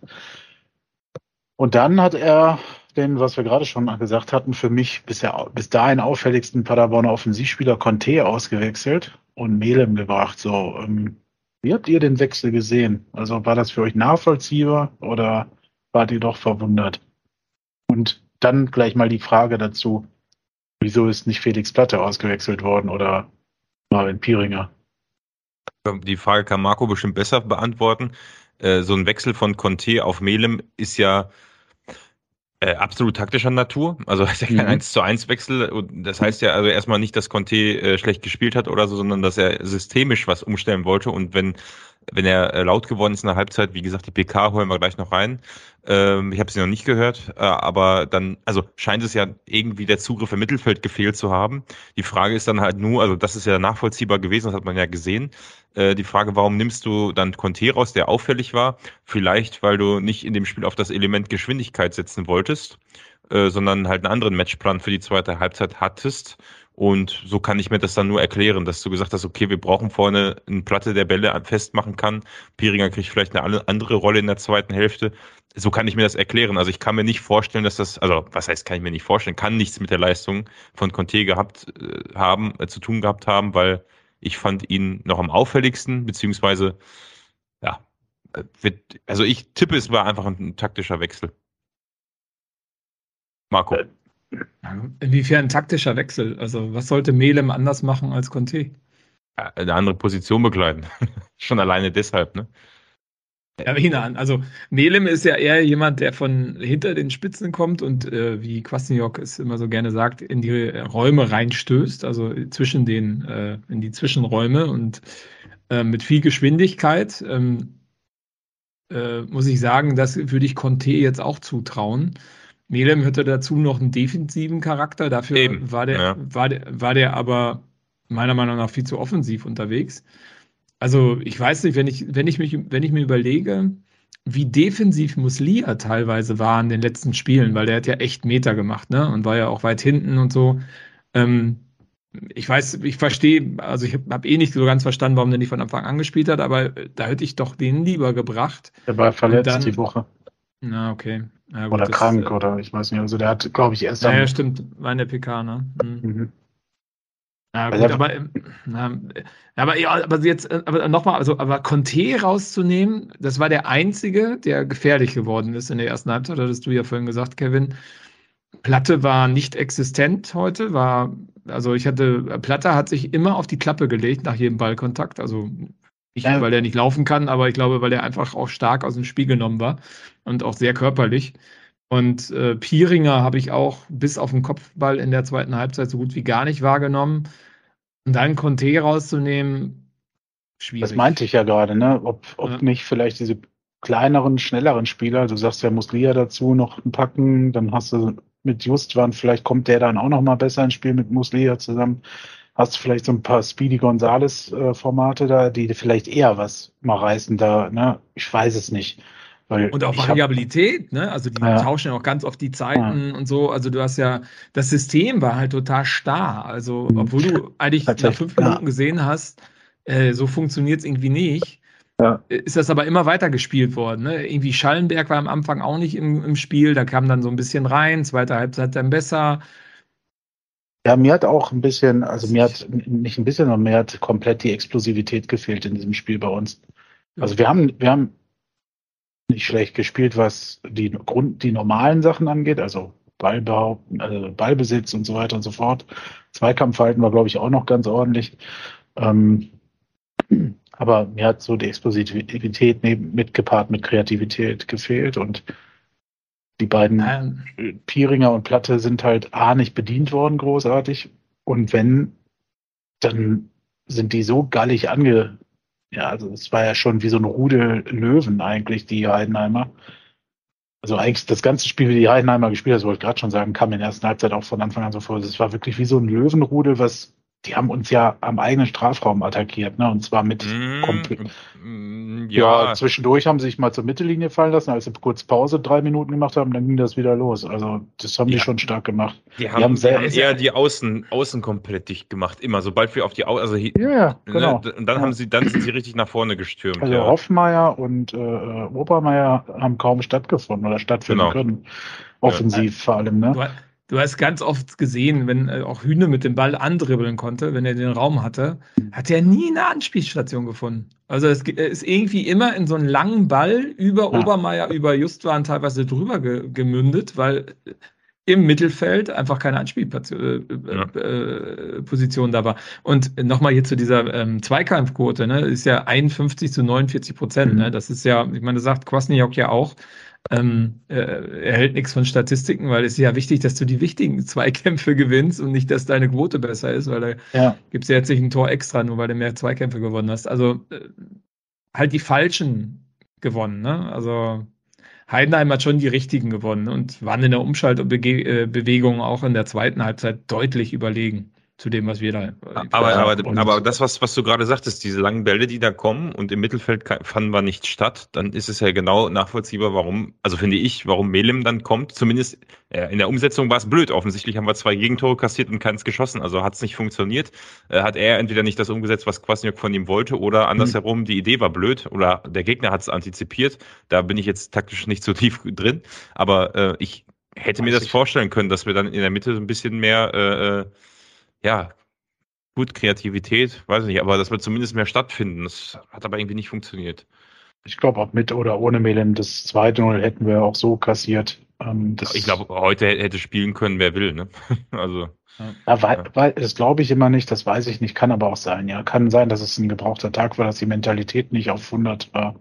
Speaker 2: Und dann hat er den, was wir gerade schon gesagt hatten, für mich bisher bis dahin auffälligsten Paderborner Offensivspieler Conte ausgewechselt und Melem gebracht. So, ähm, wie habt ihr den Wechsel gesehen? Also war das für euch nachvollziehbar oder wart ihr doch verwundert? Und dann gleich mal die Frage dazu, wieso ist nicht Felix Platte ausgewechselt worden oder Marvin Pieringer?
Speaker 3: Die Frage kann Marco bestimmt besser beantworten. Äh, so ein Wechsel von Conte auf Melem ist ja äh, absolut taktischer Natur. Also ist ja kein mhm. 1 zu 1 Wechsel. Und das heißt ja also erstmal nicht, dass Conte äh, schlecht gespielt hat oder so, sondern dass er systemisch was umstellen wollte. Und wenn wenn er äh, laut geworden ist in der Halbzeit, wie gesagt, die PK holen wir gleich noch rein. Ähm, ich habe sie noch nicht gehört, äh, aber dann, also scheint es ja irgendwie der Zugriff im Mittelfeld gefehlt zu haben. Die Frage ist dann halt nur, also das ist ja nachvollziehbar gewesen, das hat man ja gesehen. Äh, die Frage, warum nimmst du dann Conte raus, der auffällig war? Vielleicht, weil du nicht in dem Spiel auf das Element Geschwindigkeit setzen wolltest, äh, sondern halt einen anderen Matchplan für die zweite Halbzeit hattest und so kann ich mir das dann nur erklären, dass du gesagt hast, okay, wir brauchen vorne eine Platte, der Bälle festmachen kann. Pieringer kriegt vielleicht eine andere Rolle in der zweiten Hälfte. So kann ich mir das erklären. Also ich kann mir nicht vorstellen, dass das, also was heißt, kann ich mir nicht vorstellen, kann nichts mit der Leistung von Conte gehabt äh, haben, äh, zu tun gehabt haben, weil ich fand ihn noch am auffälligsten, beziehungsweise, ja, äh, wird, also ich tippe, es war einfach ein, ein taktischer Wechsel.
Speaker 1: Marco. Inwiefern ein taktischer Wechsel? Also, was sollte Melem anders machen als Conte?
Speaker 3: Eine andere Position begleiten. Schon alleine deshalb, ne?
Speaker 1: Ja, hinein. Also Melem ist ja eher jemand, der von hinter den Spitzen kommt und äh, wie Kwasniok es immer so gerne sagt, in die Räume reinstößt, also zwischen den, äh, in die Zwischenräume und äh, mit viel Geschwindigkeit. Ähm, äh, muss ich sagen, das würde ich Conte jetzt auch zutrauen. Melem hätte dazu noch einen defensiven Charakter. Dafür Eben, war, der, ja. war, der, war der aber meiner Meinung nach viel zu offensiv unterwegs. Also ich weiß nicht, wenn ich, wenn ich, mich, wenn ich mir überlege, wie defensiv Muslia teilweise war in den letzten Spielen, weil der hat ja echt Meter gemacht, ne? Und war ja auch weit hinten und so. Ähm, ich weiß, ich verstehe, also ich habe hab eh nicht so ganz verstanden, warum der nicht von Anfang an gespielt hat, aber da hätte ich doch den lieber gebracht.
Speaker 2: Der war verletzt dann, die Woche.
Speaker 1: Na, okay.
Speaker 2: Ja, gut, oder krank äh, oder ich weiß nicht. Also der hat, glaube ich, erst.
Speaker 1: Ja, ja, stimmt, war in der PK, ne? Mhm. mhm. Ja, gut, aber, na, aber, ja, aber jetzt, äh, aber nochmal, also, aber Conte rauszunehmen, das war der einzige, der gefährlich geworden ist in der ersten Halbzeit, hattest du ja vorhin gesagt, Kevin. Platte war nicht existent heute, war, also ich hatte, Platte hat sich immer auf die Klappe gelegt nach jedem Ballkontakt, also nicht, ja. weil er nicht laufen kann, aber ich glaube, weil er einfach auch stark aus dem Spiel genommen war und auch sehr körperlich. Und äh, Pieringer habe ich auch bis auf den Kopfball in der zweiten Halbzeit so gut wie gar nicht wahrgenommen. Und dann Conte rauszunehmen,
Speaker 2: schwierig. Das meinte ich ja gerade, ne? Ob, ob ja. nicht vielleicht diese kleineren, schnelleren Spieler, du sagst ja Muslia dazu noch packen, dann hast du mit Justwan, vielleicht kommt der dann auch noch mal besser ins Spiel mit Muslia zusammen hast du vielleicht so ein paar Speedy Gonzales-Formate äh, da, die vielleicht eher was mal reißen da, ne? Ich weiß es nicht.
Speaker 1: Weil und auch Variabilität, hab, ne? Also die ja. tauschen ja auch ganz oft die Zeiten ja. und so. Also du hast ja, das System war halt total starr. Also, mhm. obwohl du eigentlich nach fünf Minuten gesehen hast, äh, so funktioniert es irgendwie nicht. Ja. Ist das aber immer weiter gespielt worden. Ne? Irgendwie Schallenberg war am Anfang auch nicht im, im Spiel, da kam dann so ein bisschen rein, zweite Halbzeit dann besser.
Speaker 2: Ja, mir hat auch ein bisschen, also mir hat nicht ein bisschen, sondern mir hat komplett die Explosivität gefehlt in diesem Spiel bei uns. Also wir haben, wir haben nicht schlecht gespielt, was die Grund, die normalen Sachen angeht, also also Ballbesitz und so weiter und so fort. Zweikampfverhalten war, glaube ich, auch noch ganz ordentlich. Ähm, aber mir hat so die Explosivität mitgepaart mit Kreativität gefehlt und die beiden ähm. Pieringer und Platte sind halt A nicht bedient worden, großartig. Und wenn, dann sind die so gallig ange. Ja, also es war ja schon wie so ein Rudel Löwen eigentlich, die Heidenheimer. Also eigentlich das ganze Spiel, wie die Heidenheimer gespielt das wollte ich gerade schon sagen, kam in der ersten Halbzeit auch von Anfang an so vor. Es war wirklich wie so ein Löwenrudel, was die haben uns ja am eigenen Strafraum attackiert, ne? Und zwar mit
Speaker 3: Mm,
Speaker 2: ja.
Speaker 3: ja,
Speaker 2: zwischendurch haben sie sich mal zur Mittellinie fallen lassen, als sie kurz Pause drei Minuten gemacht haben, dann ging das wieder los. Also das haben die
Speaker 3: Ja.
Speaker 2: schon stark gemacht.
Speaker 3: die haben,
Speaker 2: haben
Speaker 3: die
Speaker 2: sehr-
Speaker 3: haben eher die Außen, Außen komplett dicht gemacht. Immer, sobald wir auf die Außen, also hier,
Speaker 2: Ja, ja, genau.
Speaker 3: ne, und dann
Speaker 2: Ja.
Speaker 3: haben sie, dann sind sie richtig nach vorne gestürmt.
Speaker 2: Also
Speaker 3: ja.
Speaker 2: Hoffmeier und äh, äh, Obermeier haben kaum stattgefunden oder stattfinden
Speaker 3: Genau.
Speaker 2: können. Offensiv vor allem, ne?
Speaker 1: Du, ha- du hast ganz oft gesehen, wenn äh, auch Hühne mit dem Ball andribbeln konnte, wenn er den Raum hatte, hat er nie eine Anspielstation gefunden. Also es er ist irgendwie immer in so einen langen Ball über
Speaker 2: Ja.
Speaker 1: Obermeier, über Justwan teilweise drüber ge gemündet, weil äh, im Mittelfeld einfach keine Anspielposition äh, äh, Position da war. Und nochmal hier zu dieser ähm, Zweikampfquote, ne, ist ja 51 zu 49 Prozent.
Speaker 2: Mhm.
Speaker 1: Ne? Das ist ja, ich meine, das sagt Kwasniok ja auch, ähm, äh, er hält nichts von Statistiken, weil es ist ja wichtig, dass du die wichtigen Zweikämpfe gewinnst und nicht, dass deine Quote besser ist, weil da
Speaker 2: Ja.
Speaker 1: gibt es ja jetzt nicht ein Tor extra, nur weil du mehr Zweikämpfe gewonnen hast. Also äh, halt die falschen gewonnen. Ne? Also Heidenheim hat schon die richtigen gewonnen und waren in der Umschaltbewegung auch in der zweiten Halbzeit deutlich überlegen zu dem, was wir da. äh,
Speaker 3: Aber, aber, aber das, was, was du gerade sagtest, diese langen Bälle, die da kommen und im Mittelfeld fanden wir nicht statt, dann ist es ja genau nachvollziehbar, warum, also finde ich, warum Melem dann kommt. Zumindest äh, in der Umsetzung war es blöd. Offensichtlich haben wir zwei Gegentore kassiert und keins geschossen, also hat es nicht funktioniert. Äh, hat er entweder nicht das umgesetzt, was Kwasniok von ihm wollte, oder andersherum, die Idee war blöd oder der Gegner hat es antizipiert. Da bin ich jetzt taktisch nicht so tief drin, aber äh, ich hätte mir
Speaker 2: Weiß
Speaker 3: das
Speaker 2: ich.
Speaker 3: vorstellen können, dass wir dann in der Mitte so ein bisschen mehr äh, äh, ja, gut, Kreativität, weiß ich nicht, aber dass wir zumindest mehr stattfinden. Das hat aber irgendwie nicht funktioniert.
Speaker 2: Ich glaube, ob mit oder ohne Melem das 2-0 hätten wir auch so kassiert. Ähm, das,
Speaker 3: Ich glaube, heute hä- hätte spielen können, wer will, ne? Also,
Speaker 2: Ja, weil, weil, das glaube ich immer nicht, das weiß ich nicht, kann aber auch sein. Ja, kann sein, dass es ein gebrauchter Tag war, dass die Mentalität nicht auf 100 war.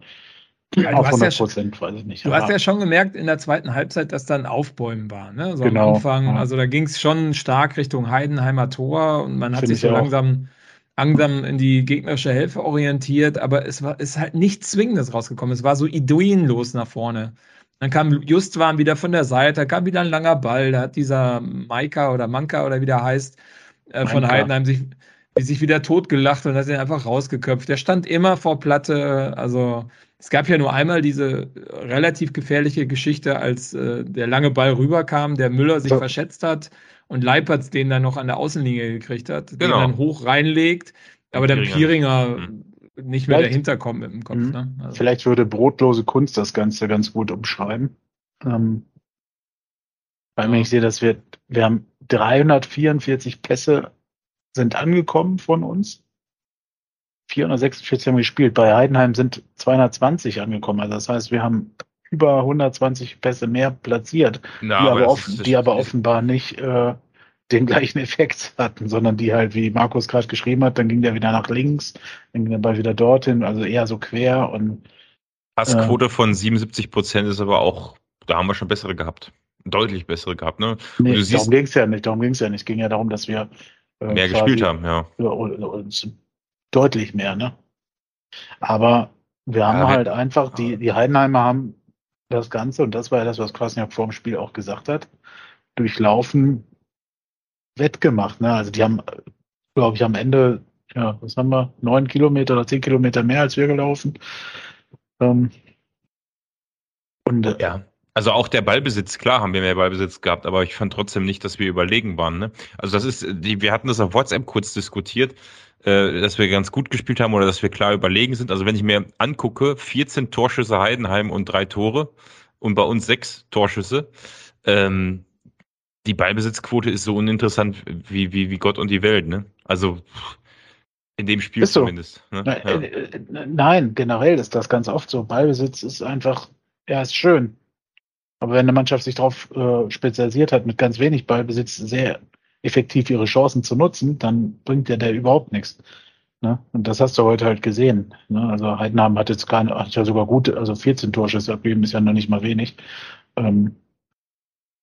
Speaker 1: Ja, du
Speaker 2: auf
Speaker 1: hast ja
Speaker 2: 100
Speaker 1: schon-
Speaker 2: Prozent, weiß ich nicht.
Speaker 1: Du hast ja schon gemerkt in der zweiten Halbzeit, dass da ein Aufbäumen war. Ne? So
Speaker 2: Genau,
Speaker 1: am Anfang,
Speaker 2: ja.
Speaker 1: also da ging es schon stark Richtung Heidenheimer Tor und man hat
Speaker 2: Finde
Speaker 1: sich so
Speaker 2: auch.
Speaker 1: langsam, langsam in die gegnerische Hälfte orientiert, aber es war ist halt nichts Zwingendes rausgekommen. Es war so ideenlos nach vorne. Dann kam Justwan wieder von der Seite, da kam wieder ein langer Ball, da hat dieser Maika oder Manka oder wie der heißt, äh, von. Heidenheim sich, sich wieder totgelacht und hat ihn einfach rausgeköpft. Der stand immer vor Platte, also es gab ja nur einmal diese relativ gefährliche Geschichte, als äh, der lange Ball rüberkam, der Müller sich
Speaker 2: So.
Speaker 1: verschätzt hat und Leipertz den dann noch an der Außenlinie gekriegt hat, den
Speaker 3: Genau.
Speaker 1: dann hoch reinlegt, aber dann
Speaker 3: Pieringer
Speaker 1: Pieringer nicht mehr
Speaker 2: Vielleicht-
Speaker 1: dahinter kommt mit dem Kopf.
Speaker 2: Mhm.
Speaker 1: Ne? Also,
Speaker 2: Vielleicht würde brotlose Kunst das Ganze ganz gut umschreiben. Ähm, weil wenn ich sehe, dass wir, wir haben 344 Pässe sind angekommen von uns. 446 haben wir gespielt. Bei Heidenheim sind 220 angekommen. Also das heißt, wir haben über 120 Pässe mehr platziert,
Speaker 3: na,
Speaker 2: die, aber,
Speaker 3: das
Speaker 2: offen, die aber offenbar nicht äh, den gleichen Effekt hatten, sondern die halt, wie Markus gerade geschrieben hat, dann ging der wieder nach links, dann ging der Ball wieder dorthin, also eher so quer und
Speaker 3: Passquote von 77 Prozent ist aber auch, da haben wir schon bessere gehabt. Deutlich bessere gehabt, ne?
Speaker 2: Nee, darum ging es ja nicht. Darum ging es ja nicht. Es ging ja darum, dass wir äh,
Speaker 3: Mehr gespielt haben, ja.
Speaker 2: Und deutlich mehr, ne? Aber wir haben
Speaker 3: Ja,
Speaker 2: halt einfach, die, die Heidenheimer haben das Ganze, und das war ja das, was Kwasniak vor dem Spiel auch gesagt hat, durchlaufen wettgemacht. Ne? Also die haben, glaube ich, am Ende, ja, was haben wir, neun Kilometer oder zehn Kilometer mehr als wir gelaufen. Ähm, und äh,
Speaker 3: Ja. Also auch der Ballbesitz, klar haben wir mehr Ballbesitz gehabt, aber ich fand trotzdem nicht, dass wir überlegen waren. Ne? Also das ist, die, wir hatten das auf WhatsApp kurz diskutiert, äh, dass wir ganz gut gespielt haben oder dass wir klar überlegen sind. Also wenn ich mir angucke, 14 Torschüsse Heidenheim und drei Tore und bei uns sechs Torschüsse, ähm, die Ballbesitzquote ist so uninteressant wie, wie, wie Gott und die Welt. Ne? Also in dem Spiel
Speaker 2: so.
Speaker 3: zumindest. Ne? Ja.
Speaker 2: äh, äh, Nein, generell ist das ganz oft so. Ballbesitz ist einfach, ja, ist schön. Aber wenn eine Mannschaft sich darauf äh, spezialisiert hat, mit ganz wenig Ballbesitz sehr effektiv ihre Chancen zu nutzen, dann bringt der der überhaupt nichts. Ne? Und das hast du heute halt gesehen. Ne? Also Heidenheim hat jetzt keine, hat ja sogar gute, also 14 Torschüsse abgegeben, ist ja noch nicht mal wenig. Ähm,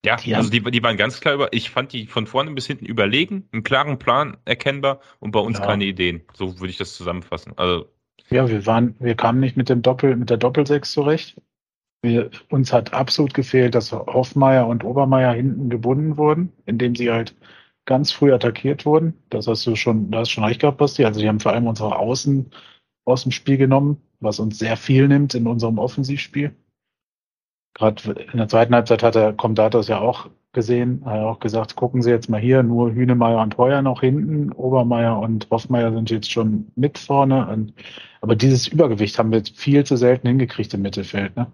Speaker 3: Ja,
Speaker 2: Die
Speaker 3: also die, die waren ganz klar über, ich fand die von vorne bis hinten überlegen, einen klaren Plan erkennbar und bei uns
Speaker 2: Ja.
Speaker 3: keine Ideen. So würde ich das zusammenfassen. Also,
Speaker 2: Ja, wir waren, wir kamen nicht mit dem Doppel, mit der Doppelsechs zurecht. Wir, uns hat absolut gefehlt, dass Hoffmeier und Obermeier hinten gebunden wurden, indem sie halt ganz früh attackiert wurden. Das hast du schon, da hast schon recht gehabt, Basti. Also die haben vor allem unsere Außen aus dem Spiel genommen, was uns sehr viel nimmt in unserem Offensivspiel. Gerade in der zweiten Halbzeit hat der Komdatos ja auch gesehen, hat auch gesagt, gucken Sie jetzt mal hier, nur Hünemeyer und Heuer noch hinten, Obermeier und Hoffmeier sind jetzt schon mit vorne. Und, aber dieses Übergewicht haben wir viel zu selten hingekriegt im Mittelfeld. Ne?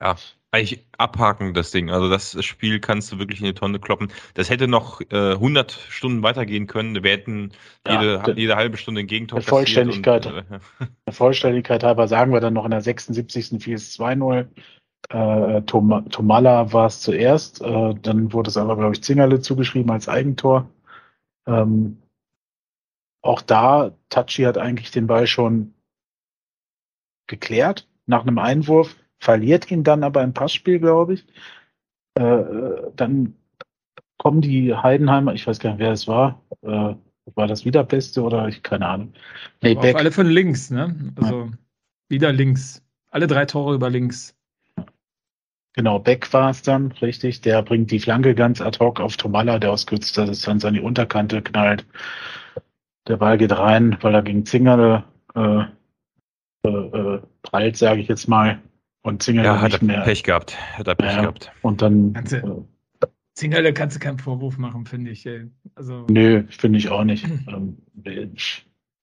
Speaker 3: Ja, eigentlich abhaken das Ding. Also das Spiel kannst du wirklich in die Tonne kloppen. Das hätte noch äh, 100 Stunden weitergehen können. Wir hätten jede, ja, jede halbe Stunde ein Gegentor
Speaker 2: der Vollständigkeit, und, äh, der Vollständigkeit halber sagen wir dann noch in der 76. fiel es 2-0. Äh, Tom, Tomala war es zuerst, äh, dann wurde es aber, glaube ich, Zingerle zugeschrieben als Eigentor. Ähm, auch da, Tachi hat eigentlich den Ball schon geklärt nach einem Einwurf verliert ihn dann aber im Passspiel, glaube ich. Äh, dann kommen die Heidenheimer, ich weiß gar nicht, wer es war. Äh, war das wieder Beste oder ich keine Ahnung.
Speaker 1: Nee, Auf alle von links, ne? Also ja. wieder links. Alle drei Tore über links.
Speaker 2: Genau, Beck war es dann, richtig. Der bringt die Flanke ganz ad hoc auf Tomalla, der aus kürzester Distanz an die Unterkante knallt. Der Ball geht rein, weil er gegen Zingerle äh, äh, äh prallt, sage ich jetzt mal. Und Zingerle
Speaker 3: ja, hat er mehr. Pech gehabt. Hat er Pech
Speaker 2: ja,
Speaker 3: gehabt.
Speaker 2: Und dann.
Speaker 1: Kannst du, äh, Zingerle kannst du keinen Vorwurf machen, finde ich. Also,
Speaker 2: nö, finde ich auch nicht. ähm,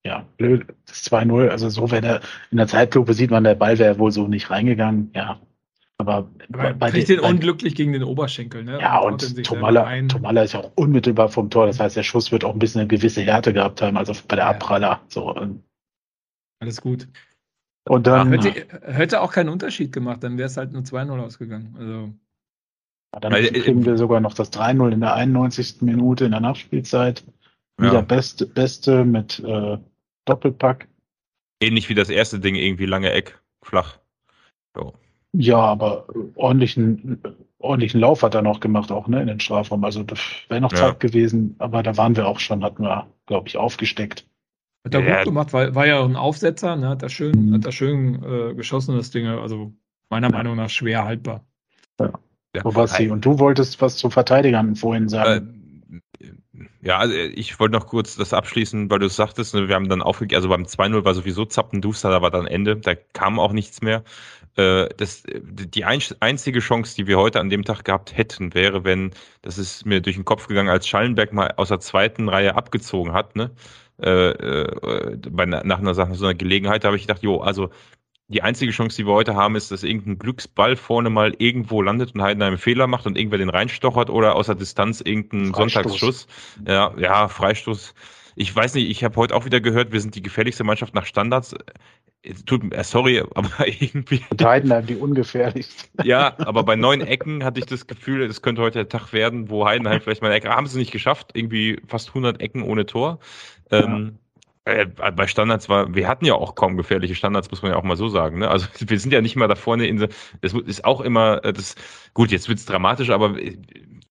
Speaker 2: ja, blöd. Das 2-0. Also so, wenn er in der Zeitlupe sieht man, der Ball wäre wohl so nicht reingegangen. Ja. Aber,
Speaker 1: Aber bei kriegt den, unglücklich gegen den Oberschenkel, ne?
Speaker 2: Ja, und, und Tomalla, Tomalla ist ja auch unmittelbar vom Tor. Das heißt, der Schuss wird auch ein bisschen eine gewisse Härte gehabt haben, also bei der ja. Abpraller. So.
Speaker 1: Alles gut.
Speaker 2: Und dann.
Speaker 1: Hätte, hätte auch keinen Unterschied gemacht, dann wäre es halt nur 2-0 ausgegangen. Also.
Speaker 2: Ja, dann Weil, kriegen wir sogar noch das 3-0 in der 91. Minute in der Nachspielzeit. Wieder ja. beste, beste mit äh, Doppelpack.
Speaker 3: Ähnlich wie das erste Ding, irgendwie lange Eck, flach.
Speaker 2: So. Ja, aber ordentlichen, ordentlichen Lauf hat er noch gemacht, auch ne, in den Strafraum. Also das wäre noch ja. Zeit gewesen, aber da waren wir auch schon, hatten wir, glaube ich, aufgesteckt.
Speaker 1: Hat er ja, gut gemacht, war, war ja ein Aufsetzer, ne? hat er schön, mhm. hat er schön äh, geschossen, das Ding. Also meiner Meinung nach schwer haltbar.
Speaker 2: Ja. ja. Du? Und du wolltest was zu Verteidigern vorhin sagen.
Speaker 3: Äh, ja, also ich wollte noch kurz das abschließen, weil du es sagtest, ne, wir haben dann aufgegeben, also beim 2-0 war sowieso zappenduster, da war dann Ende, da kam auch nichts mehr. Äh, das, die einzige Chance, die wir heute an dem Tag gehabt hätten, wäre, wenn, das ist mir durch den Kopf gegangen, als Schallenberg mal aus der zweiten Reihe abgezogen hat, ne? Äh, äh, bei, nach einer, nach so einer Gelegenheit, da habe ich gedacht, jo, also die einzige Chance, die wir heute haben, ist, dass irgendein Glücksball vorne mal irgendwo landet und Heidenheim einen Fehler macht und irgendwer den reinstochert oder außer Distanz irgendein Freistoß. Sonntagsschuss. Ja, ja, Freistoß. Ich weiß nicht, ich habe heute auch wieder gehört, wir sind die gefährlichste Mannschaft nach Standards. Tut, äh, sorry, aber irgendwie.
Speaker 2: Und Heidenheim die ungefährlichste.
Speaker 3: Ja, aber bei neun Ecken hatte ich das Gefühl, es könnte heute der Tag werden, wo Heidenheim vielleicht mal eine Ecke, haben sie nicht geschafft, irgendwie fast 100 Ecken ohne Tor. Ähm, äh, bei Standards war, wir hatten ja auch kaum gefährliche Standards, muss man ja auch mal so sagen. Ne? Also wir sind ja nicht mal da vorne in, das ist auch immer, äh, das, gut, jetzt wird's dramatisch, aber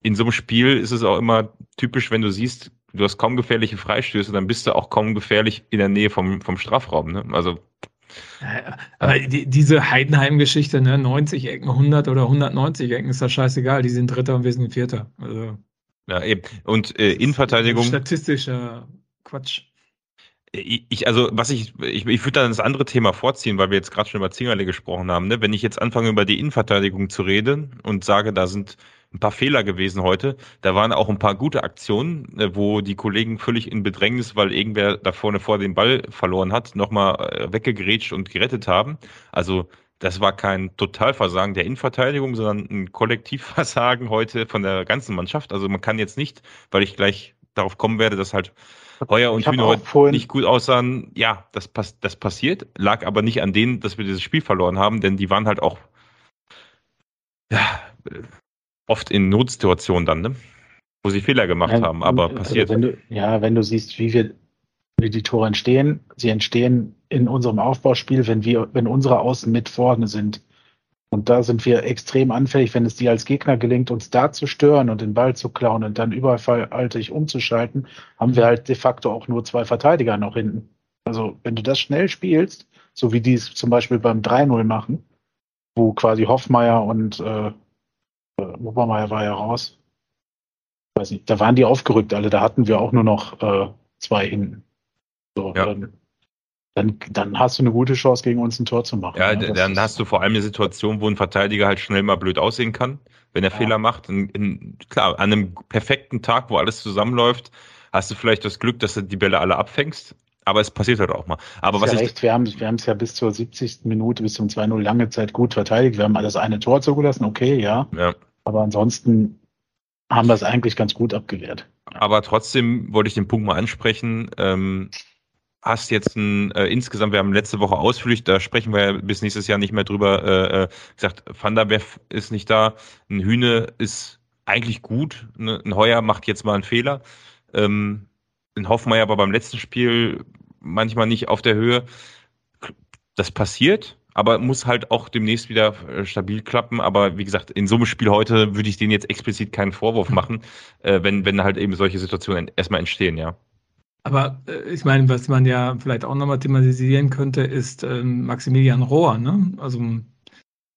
Speaker 3: in so einem Spiel ist es auch immer typisch, wenn du siehst, du hast kaum gefährliche Freistöße, dann bist du auch kaum gefährlich in der Nähe vom, vom Strafraum. Ne? Also
Speaker 1: aber die, diese Heidenheim-Geschichte, ne, 90 Ecken, 100 oder 190 Ecken, ist das scheißegal. Die sind Dritter und wir sind Vierter. Also,
Speaker 3: ja, eben. Und äh, Innenverteidigung.
Speaker 1: Statistischer Quatsch.
Speaker 3: Ich, also, was ich, ich, ich würde dann das andere Thema vorziehen, weil wir jetzt gerade schon über Zingerle gesprochen haben. Ne? Wenn ich jetzt anfange, über die Innenverteidigung zu reden und sage, da sind ein paar Fehler gewesen heute, da waren auch ein paar gute Aktionen, äh, wo die Kollegen völlig in Bedrängnis, weil irgendwer da vorne vor den Ball verloren hat, nochmal äh, weggegrätscht und gerettet haben. Also, das war kein Totalversagen der Innenverteidigung, sondern ein Kollektivversagen heute von der ganzen Mannschaft. Also man kann jetzt nicht, weil ich gleich darauf kommen werde, dass halt Heuer und Hühner heute nicht gut aussahen. Ja, das, pass das passiert, lag aber nicht an denen, dass wir dieses Spiel verloren haben, denn die waren halt auch ja, oft in Notsituationen dann, ne? wo sie Fehler gemacht ja, haben, aber also passiert.
Speaker 2: Wenn du, ja, wenn du siehst, wie wir wie die Tore entstehen, sie entstehen in unserem Aufbauspiel, wenn wir, wenn unsere Außen mit vorne sind. Und da sind wir extrem anfällig, wenn es dir als Gegner gelingt, uns da zu stören und den Ball zu klauen und dann überfallartig umzuschalten, haben wir halt de facto auch nur zwei Verteidiger noch hinten. Also wenn du das schnell spielst, so wie die es zum Beispiel beim 3-0 machen, wo quasi Hoffmeier und äh, Obermeier war ja raus. weiß nicht, da waren die aufgerückt alle, da hatten wir auch nur noch äh, zwei hinten. So,
Speaker 3: Ja.
Speaker 2: dann, dann, dann hast du eine gute Chance, gegen uns ein Tor zu machen.
Speaker 3: Ja,
Speaker 2: das
Speaker 3: dann hast du vor allem eine Situation, wo ein Verteidiger halt schnell mal blöd aussehen kann, wenn er
Speaker 2: Ja.
Speaker 3: Fehler macht. In, in, klar, an einem perfekten Tag, wo alles zusammenläuft, hast du vielleicht das Glück, dass du die Bälle alle abfängst. Aber es passiert halt auch mal. Aber was
Speaker 2: ja
Speaker 3: ich,
Speaker 2: recht, wir haben wir haben es ja bis zur 70. Minute, bis zum 2-0 lange Zeit gut verteidigt. Wir haben alles eine Tor zugelassen, okay, ja.
Speaker 3: ja,
Speaker 2: Aber ansonsten haben wir es eigentlich ganz gut abgewehrt.
Speaker 3: aber trotzdem wollte ich den Punkt mal ansprechen. Ähm, hast jetzt ein, äh, insgesamt, wir haben letzte Woche ausführlich, da sprechen wir ja bis nächstes Jahr nicht mehr drüber, äh, äh, gesagt, Van der Werf ist nicht da, ein Hühne ist eigentlich gut, ne? ein Heuer macht jetzt mal einen Fehler, ähm, ein Hoffmeier aber beim letzten Spiel manchmal nicht auf der Höhe. Das passiert, aber muss halt auch demnächst wieder äh, stabil klappen. Aber wie gesagt, in so einem Spiel heute würde ich denen jetzt explizit keinen Vorwurf machen, äh, wenn, wenn halt eben solche Situationen erstmal entstehen, ja.
Speaker 1: Aber äh, ich meine, was man ja vielleicht auch nochmal thematisieren könnte, ist ähm, Maximilian Rohr, ne? Also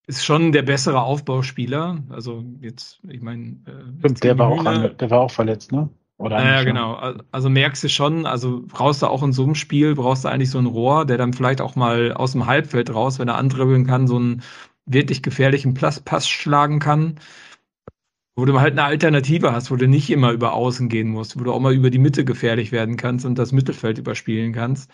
Speaker 1: ist schon der bessere Aufbauspieler. Also jetzt, ich meine, äh,
Speaker 2: der war, auch der war auch verletzt, ne? Oder
Speaker 1: Ja, ja,
Speaker 2: nicht, ne?
Speaker 1: genau. Al- Also merkst du schon, also brauchst du auch in so einem Spiel, brauchst du eigentlich so ein Rohr, der dann vielleicht auch mal aus dem Halbfeld raus, wenn er andribbeln kann, so einen wirklich gefährlichen Pass schlagen kann, wo du halt eine Alternative hast, wo du nicht immer über Außen gehen musst, wo du auch mal über die Mitte gefährlich werden kannst und das Mittelfeld überspielen kannst.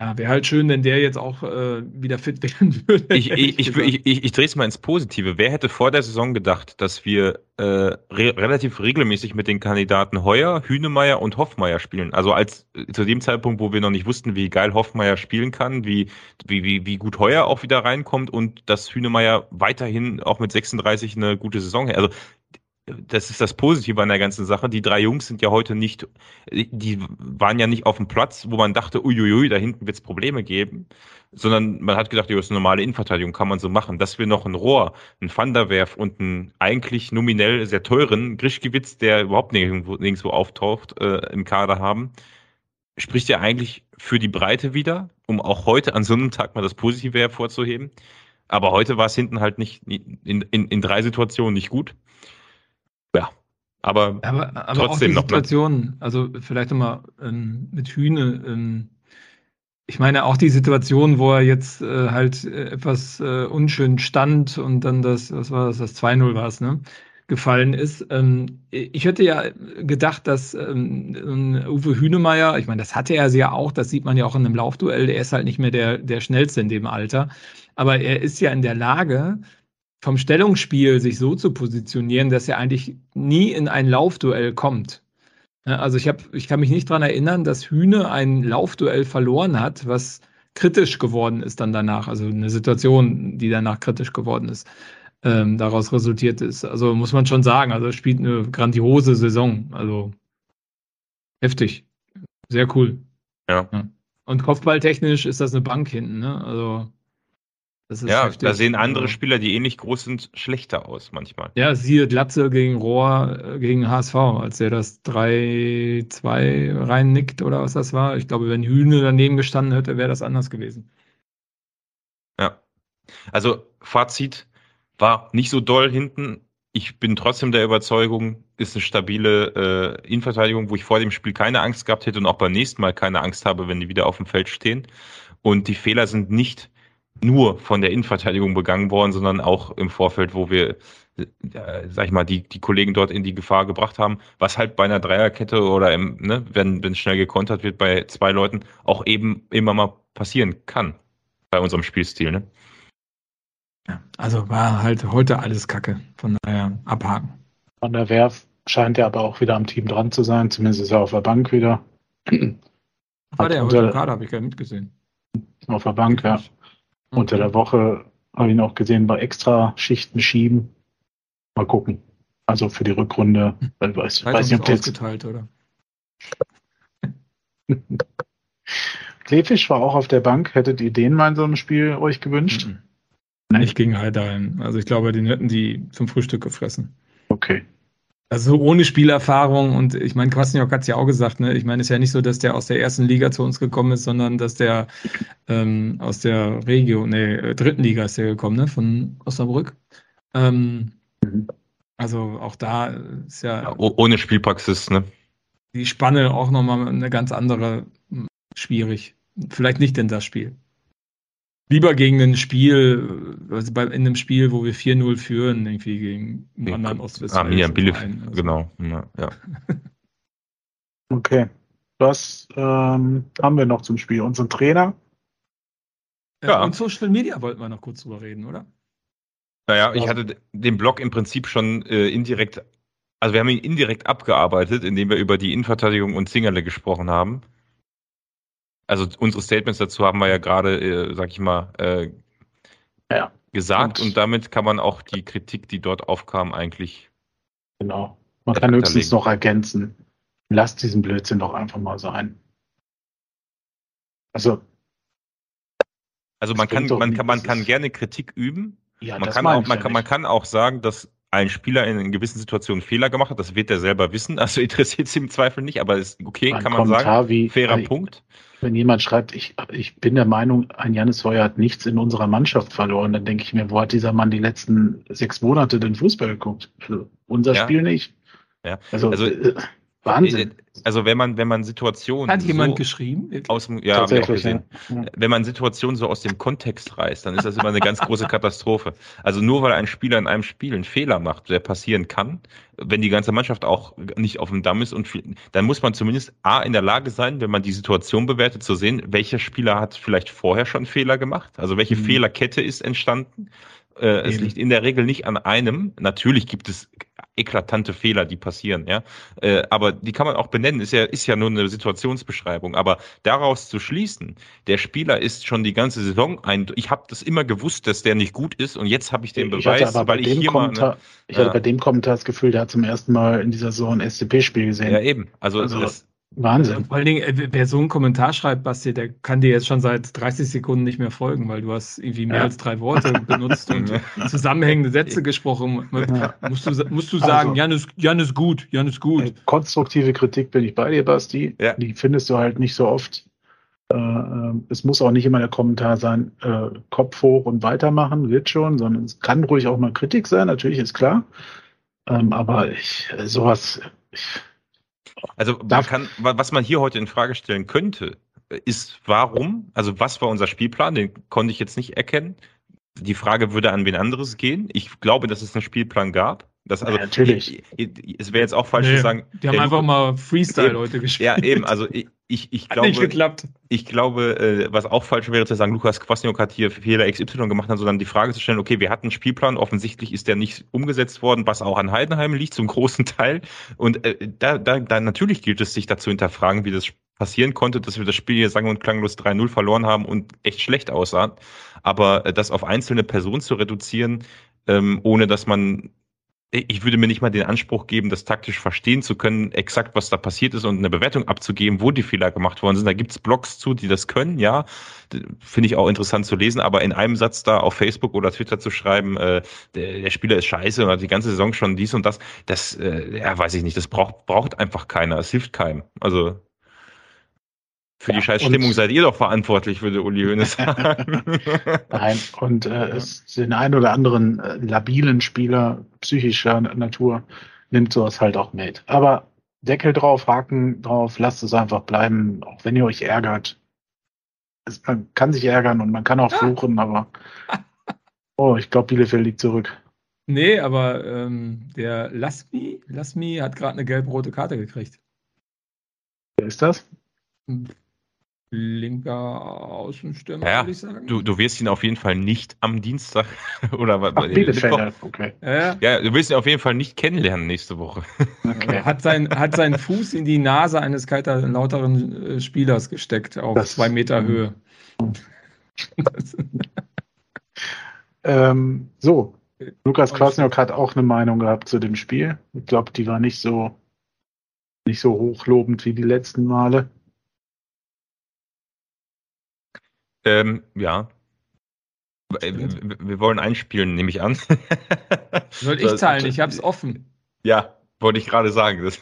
Speaker 1: Ja, wäre halt schön, wenn der jetzt auch äh, wieder fit werden würde.
Speaker 3: Ich, ich, ich, ich, ich drehe es mal ins Positive. Wer hätte vor der Saison gedacht, dass wir äh, re relativ regelmäßig mit den Kandidaten Heuer, Hünemeyer und Hoffmeier spielen? Also als äh, zu dem Zeitpunkt, wo wir noch nicht wussten, wie geil Hoffmeier spielen kann, wie, wie, wie, wie gut Heuer auch wieder reinkommt und dass Hünemeyer weiterhin auch mit 36 eine gute Saison hat. Also das ist das Positive an der ganzen Sache. Die drei Jungs sind ja heute nicht, die waren ja nicht auf dem Platz, wo man dachte, uiuiui, da hinten wird es Probleme geben, sondern man hat gedacht, das ist eine normale Innenverteidigung, kann man so machen. Dass wir noch ein Rohr, ein Van und einen eigentlich nominell sehr teuren Grischkewitz, der überhaupt nirgendwo, nirgendwo auftaucht, äh, im Kader haben, spricht ja eigentlich für die Breite wieder, um auch heute an so einem Tag mal das Positive hervorzuheben. Aber heute war es hinten halt nicht in, in, in drei Situationen nicht gut. Aber
Speaker 1: Aber, aber
Speaker 3: Trotzdem
Speaker 1: auch die
Speaker 3: noch, ne?
Speaker 1: Situation, also vielleicht nochmal ähm, mit Hühne, ähm, ich meine auch die Situation, wo er jetzt äh, halt äh, etwas äh, unschön stand und dann das, was war das, das 2-0 war es, ne? gefallen ist. Ähm, ich hätte ja gedacht, dass ähm, Uwe Hünemeyer, ich meine, das hatte er ja auch, das sieht man ja auch in einem Laufduell, der ist halt nicht mehr der, der schnellste in dem Alter, aber er ist ja in der Lage, vom Stellungsspiel sich so zu positionieren, dass er eigentlich nie in ein Laufduell kommt. Ja, Also ich habe, ich kann mich nicht daran erinnern, dass Hühne ein Laufduell verloren hat, was kritisch geworden ist dann danach. Also eine Situation, die danach kritisch geworden ist, ähm, daraus resultiert ist. Also muss man schon sagen, also er spielt eine grandiose Saison. Also heftig. Sehr cool.
Speaker 3: Ja.
Speaker 1: Und kopfballtechnisch ist das eine Bank hinten, ne? Also
Speaker 3: ja,
Speaker 1: heftig.
Speaker 3: da sehen andere
Speaker 1: Also-
Speaker 3: Spieler, die ähnlich groß sind, schlechter aus manchmal.
Speaker 1: Ja, siehe Glatze gegen Rohr äh, gegen HSV, als er das 3-2 reinnickt oder was das war. Ich glaube, wenn Hühne daneben gestanden hätte, wäre das anders gewesen.
Speaker 3: Ja. Also Fazit war nicht so doll hinten. Ich bin trotzdem der Überzeugung, ist eine stabile äh, Innenverteidigung, wo ich vor dem Spiel keine Angst gehabt hätte und auch beim nächsten Mal keine Angst habe, wenn die wieder auf dem Feld stehen. Und die Fehler sind nicht nur von der Innenverteidigung begangen worden, sondern auch im Vorfeld, wo wir, äh, sag ich mal, die, die Kollegen dort in die Gefahr gebracht haben, was halt bei einer Dreierkette oder im, ne, wenn wenn schnell gekontert wird bei zwei Leuten, auch eben immer mal passieren kann bei unserem Spielstil. Ne?
Speaker 1: Ja, also war halt heute alles Kacke. Von daher abhaken.
Speaker 2: Van der Werf scheint ja aber auch wieder am Team dran zu sein. Zumindest ist er auf der Bank wieder.
Speaker 1: War der heute im Kader, habe ich gar nicht mitgesehen.
Speaker 2: Auf der Bank, ja. Unter der Woche habe ich ihn auch gesehen bei extra Schichten schieben. Mal gucken. Also für die Rückrunde. Ich weiß, weiß nicht, ob jetzt
Speaker 1: ausgeteilt, oder?
Speaker 2: Kleefisch war auch auf der Bank. Hättet ihr den mal in so einem Spiel euch gewünscht?
Speaker 1: Mhm. Nicht gegen Heidenheim. Also ich glaube, den hätten die zum Frühstück gefressen.
Speaker 2: Okay.
Speaker 1: Also ohne Spielerfahrung und ich meine, Kwasniok hat es ja auch gesagt, ne? Ich meine, es ist ja nicht so, dass der aus der ersten Liga zu uns gekommen ist, sondern dass der ähm, aus der Region, nee, äh, dritten Liga ist der gekommen, ne? Von Osnabrück. Ähm,
Speaker 2: Mhm.
Speaker 1: Also auch da ist ja,
Speaker 3: ja ohne Spielpraxis, ne?
Speaker 1: Die Spanne auch nochmal eine ganz andere hm, schwierig. Vielleicht nicht in das Spiel. Lieber gegen ein Spiel, also bei, in einem Spiel, wo wir 4-0 führen, irgendwie gegen einen anderen
Speaker 3: Ostwestfalen. Ah, ja, Bielefeld, also. genau. Ja.
Speaker 2: okay. Was ähm, haben wir noch zum Spiel? Unseren Trainer?
Speaker 1: Ja. Und Social Media wollten wir noch kurz drüber reden, oder?
Speaker 3: Naja, ich hatte den Blog im Prinzip schon äh, indirekt, also wir haben ihn indirekt abgearbeitet, indem wir über die Innenverteidigung und Zingerle gesprochen haben. Also unsere Statements dazu haben wir ja gerade, äh, sag ich mal, äh, ja. gesagt und, und, damit kann man auch die Kritik, die dort aufkam, eigentlich.
Speaker 2: Genau. Man kann höchstens noch ergänzen. Lasst diesen Blödsinn doch einfach mal sein. Also.
Speaker 3: Also man kann, man kann, man kann gerne Kritik üben. Ja, man, kann auch, man, kann, man kann auch sagen, dass ein Spieler in gewissen Situationen Fehler gemacht hat, das wird er selber wissen, also interessiert es im Zweifel nicht, aber ist okay, ein kann man Kommentar sagen.
Speaker 2: Wie, Fairer also, Punkt. Wenn jemand schreibt, ich, ich bin der Meinung, ein Janis Heuer hat nichts in unserer Mannschaft verloren, dann denke ich mir, wo hat dieser Mann die letzten sechs Monate den Fußball geguckt? Also unser ja. Spiel nicht.
Speaker 3: Ja. Also, also äh, Wahnsinn. Also wenn man, wenn man Situationen.
Speaker 1: Hat jemand so geschrieben?
Speaker 3: Aus dem, ja, habe ich auch gesehen. Ja. Wenn man Situationen so aus dem Kontext reißt, dann ist das immer eine ganz große Katastrophe. Also nur weil ein Spieler in einem Spiel einen Fehler macht, der passieren kann, wenn die ganze Mannschaft auch nicht auf dem Damm ist und dann muss man zumindest A in der Lage sein, wenn man die Situation bewertet, zu sehen, welcher Spieler hat vielleicht vorher schon Fehler gemacht, also welche mhm. Fehlerkette ist entstanden. Äh, es liegt in der Regel nicht an einem. Natürlich gibt es eklatante Fehler, die passieren, ja. Äh, aber die kann man auch benennen, ist ja, ist ja nur eine Situationsbeschreibung. Aber daraus zu schließen, der Spieler ist schon die ganze Saison ein, ich habe das immer gewusst, dass der nicht gut ist und jetzt habe ich den ich Beweis, weil ich hier
Speaker 2: Kommentar, mal. Ne, ich hatte bei dem Kommentar das Gefühl, der hat zum ersten Mal in dieser Saison ein SCP-Spiel gesehen.
Speaker 3: Ja, eben. Also, also das,
Speaker 1: Wahnsinn. Vor allen Dingen, äh, wer so einen Kommentar schreibt, Basti, der kann dir jetzt schon seit 30 Sekunden nicht mehr folgen, weil du hast irgendwie mehr ja. als drei Worte benutzt und zusammenhängende Sätze gesprochen. Ja. Musst du, musst du sagen, also, Jan, ist, Jan ist gut, Jan ist gut. Äh,
Speaker 2: konstruktive Kritik bin ich bei dir, Basti. Ja. Die findest du halt nicht so oft. Äh, es muss auch nicht immer der Kommentar sein, Kopf hoch und weitermachen, wird schon, sondern es kann ruhig auch mal Kritik sein, natürlich ist klar. Ähm, aber ich, sowas, ich,
Speaker 3: also man kann, was man hier heute in Frage stellen könnte, ist warum, also was war unser Spielplan, den konnte ich jetzt nicht erkennen. Die Frage würde an wen anderes gehen. Ich glaube, dass es einen Spielplan gab. Das, also,
Speaker 2: ja, natürlich.
Speaker 3: es wäre jetzt auch falsch nee, zu sagen.
Speaker 1: Die haben einfach mal Freestyle heute gespielt.
Speaker 3: Ja, eben. Also ich, ich, ich glaube, nicht
Speaker 1: geklappt.
Speaker 3: ich glaube, äh, was auch falsch wäre zu sagen, Lukas Kwasniok hat hier Fehler XY gemacht, sondern die Frage zu stellen, okay, wir hatten einen Spielplan, offensichtlich ist der nicht umgesetzt worden, was auch an Heidenheim liegt, zum großen Teil. Und äh, da, da, da natürlich gilt es, sich dazu hinterfragen, wie das passieren konnte, dass wir das Spiel hier sang- und klanglos 3-0 verloren haben und echt schlecht aussahen. Aber äh, das auf einzelne Personen zu reduzieren, ähm, ohne dass man ich würde mir nicht mal den Anspruch geben, das taktisch verstehen zu können, exakt was da passiert ist und eine Bewertung abzugeben, wo die Fehler gemacht worden sind. Da gibt's Blogs zu, die das können, ja. Finde ich auch interessant zu lesen, aber in einem Satz da auf Facebook oder Twitter zu schreiben, äh, der, der Spieler ist scheiße und hat die ganze Saison schon dies und das, das, äh, ja, weiß ich nicht, das braucht, braucht einfach keiner. Es hilft keinem. Also für ja, die Scheißstimmung seid ihr doch verantwortlich, würde Uli Hoeneß sagen.
Speaker 2: Nein, und äh, es den einen oder anderen äh, labilen Spieler psychischer Natur nimmt sowas halt auch mit. Aber Deckel drauf, Haken drauf, lasst es einfach bleiben, auch wenn ihr euch ärgert. Es, man kann sich ärgern und man kann auch fluchen, aber oh, ich glaube, Bielefeld liegt zurück.
Speaker 1: Nee, aber ähm, der Lasmi, Lasmi hat gerade eine gelb-rote Karte gekriegt.
Speaker 2: Wer ist das?
Speaker 1: Linker Außenstürmer,
Speaker 3: ja, würde ich sagen. Du, du wirst ihn auf jeden Fall nicht am Dienstag oder was?
Speaker 2: okay.
Speaker 3: Ja, ja, du wirst ihn auf jeden Fall nicht kennenlernen nächste Woche.
Speaker 1: Okay. hat, sein, hat seinen Fuß in die Nase eines lauteren äh, Spielers gesteckt auf das, zwei Meter Höhe.
Speaker 2: ähm, so, Lukas Kwasniok hat auch eine Meinung gehabt zu dem Spiel. Ich glaube, die war nicht so nicht so hochlobend wie die letzten Male.
Speaker 3: Ähm, ja. Wir wollen einspielen, nehme ich an.
Speaker 1: Soll ich teilen? Ich habe es offen.
Speaker 3: Ja, wollte ich gerade sagen. Das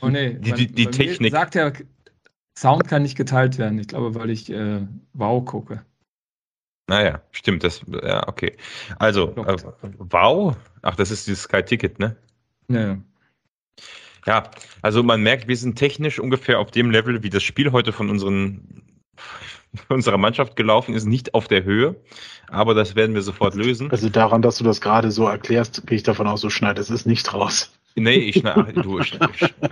Speaker 1: oh nee,
Speaker 3: die, die, die Technik.
Speaker 1: Sagt ja, Sound kann nicht geteilt werden. Ich glaube, weil ich äh, Wow gucke.
Speaker 3: Naja, stimmt, das, ja, okay. Also, äh, wow. Ach, das ist dieses Sky Ticket, ne?
Speaker 1: Ja.
Speaker 3: Ja, also man merkt, wir sind technisch ungefähr auf dem Level, wie das Spiel heute von unseren unserer Mannschaft gelaufen ist, nicht auf der Höhe. Aber das werden wir sofort lösen.
Speaker 2: Also daran, dass du das gerade so erklärst, gehe ich davon aus, du schneidest es nicht raus.
Speaker 3: Nee, ich schneide. Du,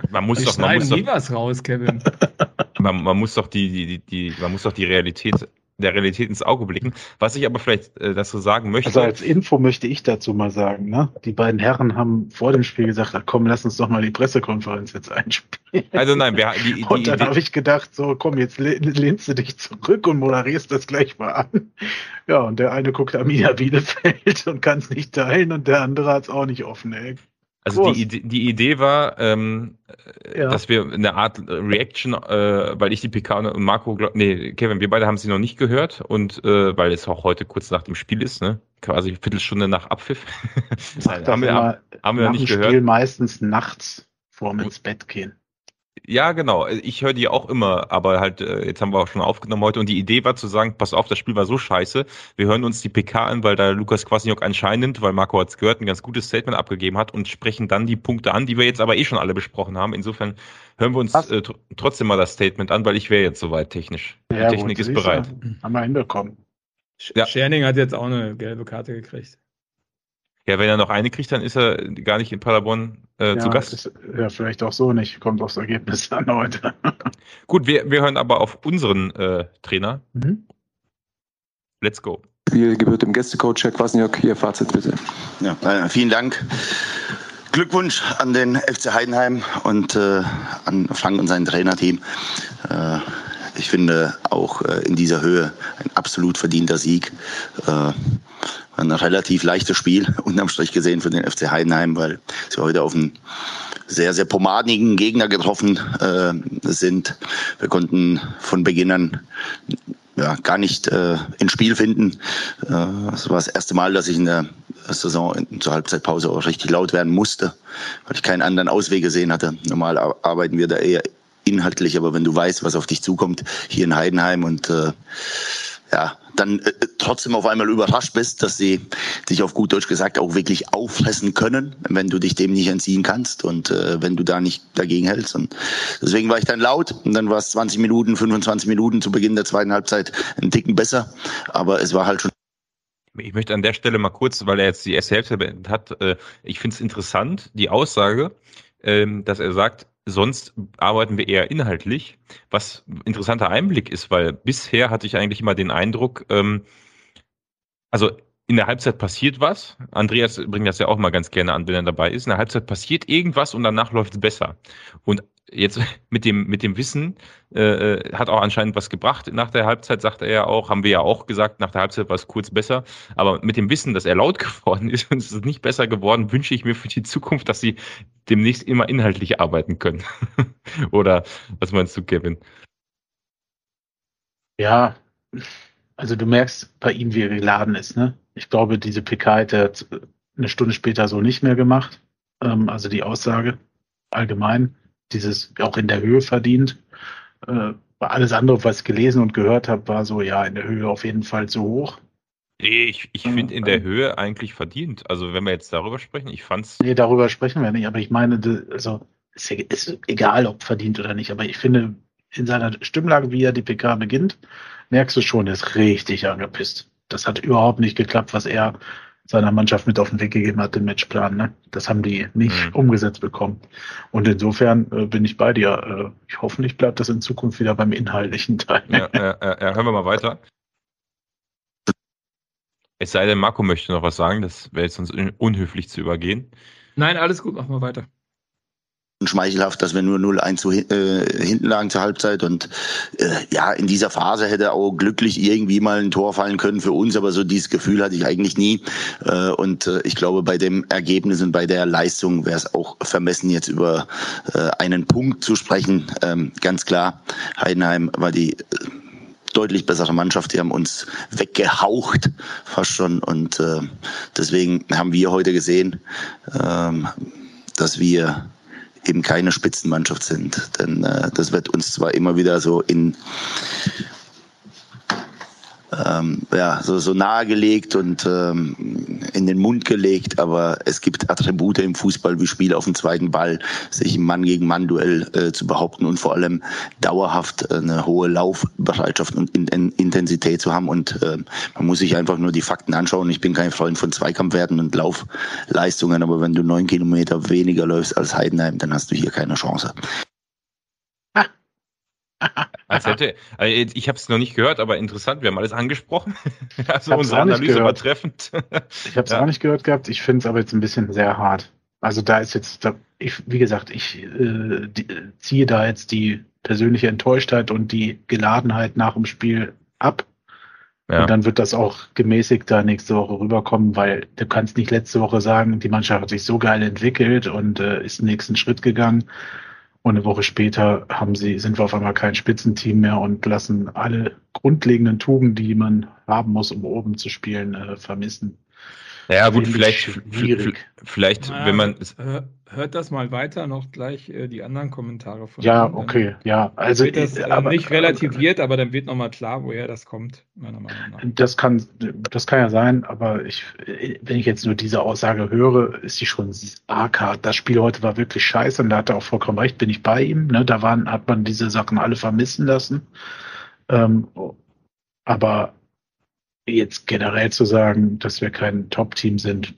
Speaker 3: man muss
Speaker 1: Ich
Speaker 3: doch, man
Speaker 1: schneide
Speaker 3: muss
Speaker 1: nie
Speaker 3: doch,
Speaker 1: was raus, Kevin.
Speaker 3: man, man muss doch die, die, die, die, man muss doch die Realität der Realität ins Auge blicken. Was ich aber vielleicht äh, dazu sagen möchte.
Speaker 2: Also als Info möchte ich dazu mal sagen, ne? Die beiden Herren haben vor dem Spiel gesagt, ach komm, lass uns doch mal die Pressekonferenz jetzt einspielen.
Speaker 3: also nein, wir, die, die
Speaker 2: und dann habe ich gedacht, so komm, jetzt le- lehnst du dich zurück und moderierst das gleich mal an. Ja, und der eine guckt Arminia Bielefeld und kann es nicht teilen und der andere hat es auch nicht offen, ey.
Speaker 3: Also
Speaker 2: Groß.
Speaker 3: die Idee, die Idee war, ähm, äh,
Speaker 2: Ja.
Speaker 3: dass wir eine Art Reaction, äh, weil ich die PK und Marco, glaub, nee, Kevin, wir beide haben sie noch nicht gehört und äh, weil es auch heute kurz nach dem Spiel ist, ne? Quasi eine Viertelstunde nach Abpfiff.
Speaker 2: Macht das
Speaker 3: haben wir, haben wir
Speaker 2: nach dem
Speaker 3: nicht
Speaker 2: Spiel
Speaker 3: gehört.
Speaker 2: meistens nachts vorm ins Bett gehen.
Speaker 3: Ja, genau. Ich höre die auch immer, aber halt, äh, jetzt haben wir auch schon aufgenommen heute und die Idee war zu sagen, pass auf, das Spiel war so scheiße, wir hören uns die PK an, weil da Lukas Kwasniok anscheinend, weil Marco hat's gehört, ein ganz gutes Statement abgegeben hat und sprechen dann die Punkte an, die wir jetzt aber eh schon alle besprochen haben. Insofern hören wir uns äh, tr trotzdem mal das Statement an, weil ich wäre jetzt soweit technisch.
Speaker 2: Ja,
Speaker 3: die Technik ist bereit.
Speaker 2: Haben wir hinbekommen.
Speaker 3: Ja.
Speaker 1: Scherning hat jetzt auch eine gelbe Karte gekriegt.
Speaker 3: Ja, wenn er noch eine kriegt, dann ist er gar nicht in Paderborn äh,
Speaker 2: ja,
Speaker 3: zu Gast.
Speaker 2: Ist, ja, vielleicht auch so nicht. Kommt aufs Ergebnis an heute.
Speaker 3: Gut, wir, wir hören aber auf unseren äh, Trainer.
Speaker 2: Mhm.
Speaker 3: Let's go.
Speaker 4: Wie gebührt dem Gästecoach Herr Kwasniok, Ihr Fazit bitte.
Speaker 5: Ja, äh, vielen Dank. Glückwunsch an den FC Heidenheim und äh, an Frank und sein Trainerteam. Äh, ich finde auch äh, in dieser Höhe ein absolut verdienter Sieg. Äh, ein relativ leichtes Spiel, unterm Strich gesehen für den FC Heidenheim, weil sie heute auf einen sehr, sehr pomadigen Gegner getroffen äh, sind. Wir konnten von Beginn an ja, gar nicht äh, ins Spiel finden. Äh, Es war das erste Mal, dass ich in der Saison in, zur Halbzeitpause auch richtig laut werden musste, weil ich keinen anderen Ausweg gesehen hatte. Normal ar- arbeiten wir da eher inhaltlich, aber wenn du weißt, was auf dich zukommt hier in Heidenheim und äh, ja, dann äh, trotzdem auf einmal überrascht bist, dass sie dich auf gut Deutsch gesagt auch wirklich auffressen können, wenn du dich dem nicht entziehen kannst und äh, wenn du da nicht dagegen hältst. Und deswegen war ich dann laut und dann war es 20 Minuten, 25 Minuten zu Beginn der zweiten Halbzeit einen Ticken besser, aber es war halt schon
Speaker 3: Ich möchte an der Stelle mal kurz, weil er jetzt die erste Hälfte beendet hat, äh, ich finde es interessant, die Aussage, ähm, dass er sagt, sonst arbeiten wir eher inhaltlich, was ein interessanter Einblick ist, weil bisher hatte ich eigentlich immer den Eindruck, ähm, also in der Halbzeit passiert was. Andreas bringt das ja auch mal ganz gerne an, wenn er dabei ist. In der Halbzeit passiert irgendwas und danach läuft es besser. Und jetzt mit dem, mit dem Wissen äh, äh, hat auch anscheinend was gebracht. Nach der Halbzeit sagt er ja auch, haben wir ja auch gesagt, nach der Halbzeit war es kurz besser. Aber mit dem Wissen, dass er laut geworden ist und es ist nicht besser geworden, wünsche ich mir für die Zukunft, dass sie demnächst immer inhaltlich arbeiten können. Oder was meinst du, Kevin?
Speaker 2: Ja, also du merkst bei ihm, wie er geladen ist. Ne? Ich glaube, diese PK hätte er eine Stunde später so nicht mehr gemacht. Ähm, also die Aussage allgemein, dieses auch in der Höhe verdient. Äh, alles andere, was ich gelesen und gehört habe, war so, ja, in der Höhe auf jeden Fall zu hoch.
Speaker 3: Nee, Ich, ich finde in der. Höhe eigentlich verdient. Also wenn wir jetzt darüber sprechen, ich fand's.
Speaker 2: Nee, darüber sprechen wir nicht, aber ich meine, also ist, ist egal, ob verdient oder nicht, aber ich finde, in seiner Stimmlage, wie er die PK beginnt, merkst du schon, er ist richtig angepisst. Das hat überhaupt nicht geklappt, was er seiner Mannschaft mit auf den Weg gegeben hat, den Matchplan. Ne? Das haben die nicht
Speaker 3: Mhm.
Speaker 2: umgesetzt bekommen. Und insofern äh, bin ich bei dir. Äh, ich hoffentlich bleibt das in Zukunft wieder beim inhaltlichen Teil.
Speaker 3: Ja, ja, ja, hören wir mal weiter. Es sei denn, Marco möchte noch was sagen, das wäre jetzt sonst un- unhöflich zu übergehen.
Speaker 1: Nein, alles gut, machen wir weiter.
Speaker 5: Schmeichelhaft, dass wir nur 0-1 zu, äh, hinten lagen zur Halbzeit und äh, ja, in dieser Phase hätte auch glücklich irgendwie mal ein Tor fallen können für uns, aber so dieses Gefühl hatte ich eigentlich nie äh, und äh, ich glaube, bei dem Ergebnis und bei der Leistung wäre es auch vermessen, jetzt über äh, einen Punkt zu sprechen. Ähm, ganz klar, Heidenheim war die äh, deutlich bessere Mannschaft. Die haben uns weggehaucht, fast schon. Und äh, deswegen haben wir heute gesehen, ähm, dass wir eben keine Spitzenmannschaft sind. Denn äh, das wird uns zwar immer wieder so in, ähm, ja, so, so nahegelegt und ähm, in den Mund gelegt, aber es gibt Attribute im Fußball wie Spiel auf dem zweiten Ball, sich im Mann gegen Mann Duell äh, zu behaupten und vor allem dauerhaft eine hohe Laufbereitschaft und in, in, Intensität zu haben und äh, man muss sich einfach nur die Fakten anschauen. Ich bin kein Freund von Zweikampfwerten und Laufleistungen, aber wenn du neun Kilometer weniger läufst als Heidenheim, dann hast du hier keine Chance.
Speaker 3: Als hätte, also ich habe es noch nicht gehört, aber interessant, wir haben alles angesprochen. Also unsere Analyse war treffend.
Speaker 2: Ich habe es ja. auch nicht gehört gehabt, ich finde es aber jetzt ein bisschen sehr hart. Also da ist jetzt, da, ich, wie gesagt, ich äh, die, ziehe da jetzt die persönliche Enttäuschtheit und die Geladenheit nach dem Spiel ab. Ja. Und dann wird das auch gemäßigt da nächste Woche rüberkommen, weil du kannst nicht letzte Woche sagen, die Mannschaft hat sich so geil entwickelt und äh, ist den nächsten Schritt gegangen. Und eine Woche später haben sie, sind wir auf einmal kein Spitzenteam mehr und lassen alle grundlegenden Tugenden, die man haben muss, um oben zu spielen, äh, vermissen.
Speaker 3: Ja, gut, vielleicht, schwierig. vielleicht, naja, wenn man.
Speaker 1: Hört das mal weiter, noch gleich äh, die anderen Kommentare
Speaker 2: von. Ja, Ihnen. okay, ja. Also,
Speaker 1: wird das äh, aber, nicht relativiert, aber dann wird nochmal klar, woher das kommt, meiner Meinung
Speaker 2: nach. Das kann, das kann ja sein, aber ich, wenn ich jetzt nur diese Aussage höre, ist die schon arg hart. Das Spiel heute war wirklich scheiße und da hat er auch vollkommen recht, bin ich bei ihm. Ne? Da waren, hat man diese Sachen alle vermissen lassen. Ähm, aber jetzt generell zu sagen, dass wir kein Top-Team sind.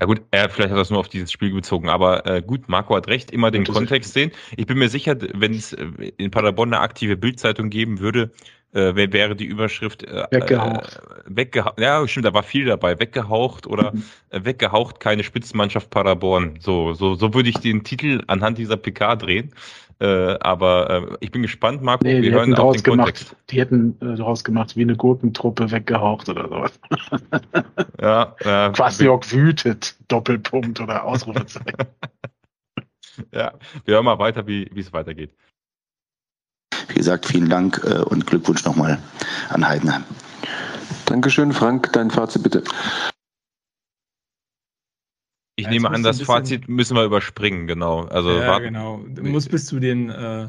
Speaker 3: Ja gut, er vielleicht hat das nur auf dieses Spiel bezogen, aber äh, gut, Marco hat recht, immer den Kontext sehen. Ich bin mir sicher, wenn es äh, in Paderborn eine aktive Bildzeitung geben würde, äh, wäre die Überschrift äh,
Speaker 2: weggehaucht.
Speaker 3: Äh, weggehaucht. Ja, stimmt, da war viel dabei. Weggehaucht oder mhm. äh, weggehaucht, keine Spitzenmannschaft Paderborn. So, so, so würde ich den Titel anhand dieser PK drehen. Äh, aber äh, ich bin gespannt, Marco.
Speaker 2: Nee, wir hören auf den gemacht, Kontext. Die hätten daraus gemacht, wie eine Gurkentruppe weggehaucht oder sowas.
Speaker 3: ja,
Speaker 2: äh, Quasiok wütet, Doppelpunkt oder Ausrufezeichen.
Speaker 3: ja, wir hören mal weiter, wie es weitergeht.
Speaker 5: Wie gesagt, vielen Dank äh, und Glückwunsch nochmal an Heidenheim.
Speaker 4: Dankeschön, Frank. Dein Fazit bitte.
Speaker 3: Ich ja, nehme an, das Fazit müssen wir überspringen, genau. Also
Speaker 1: ja, warten. genau. Du musst bis zu den äh,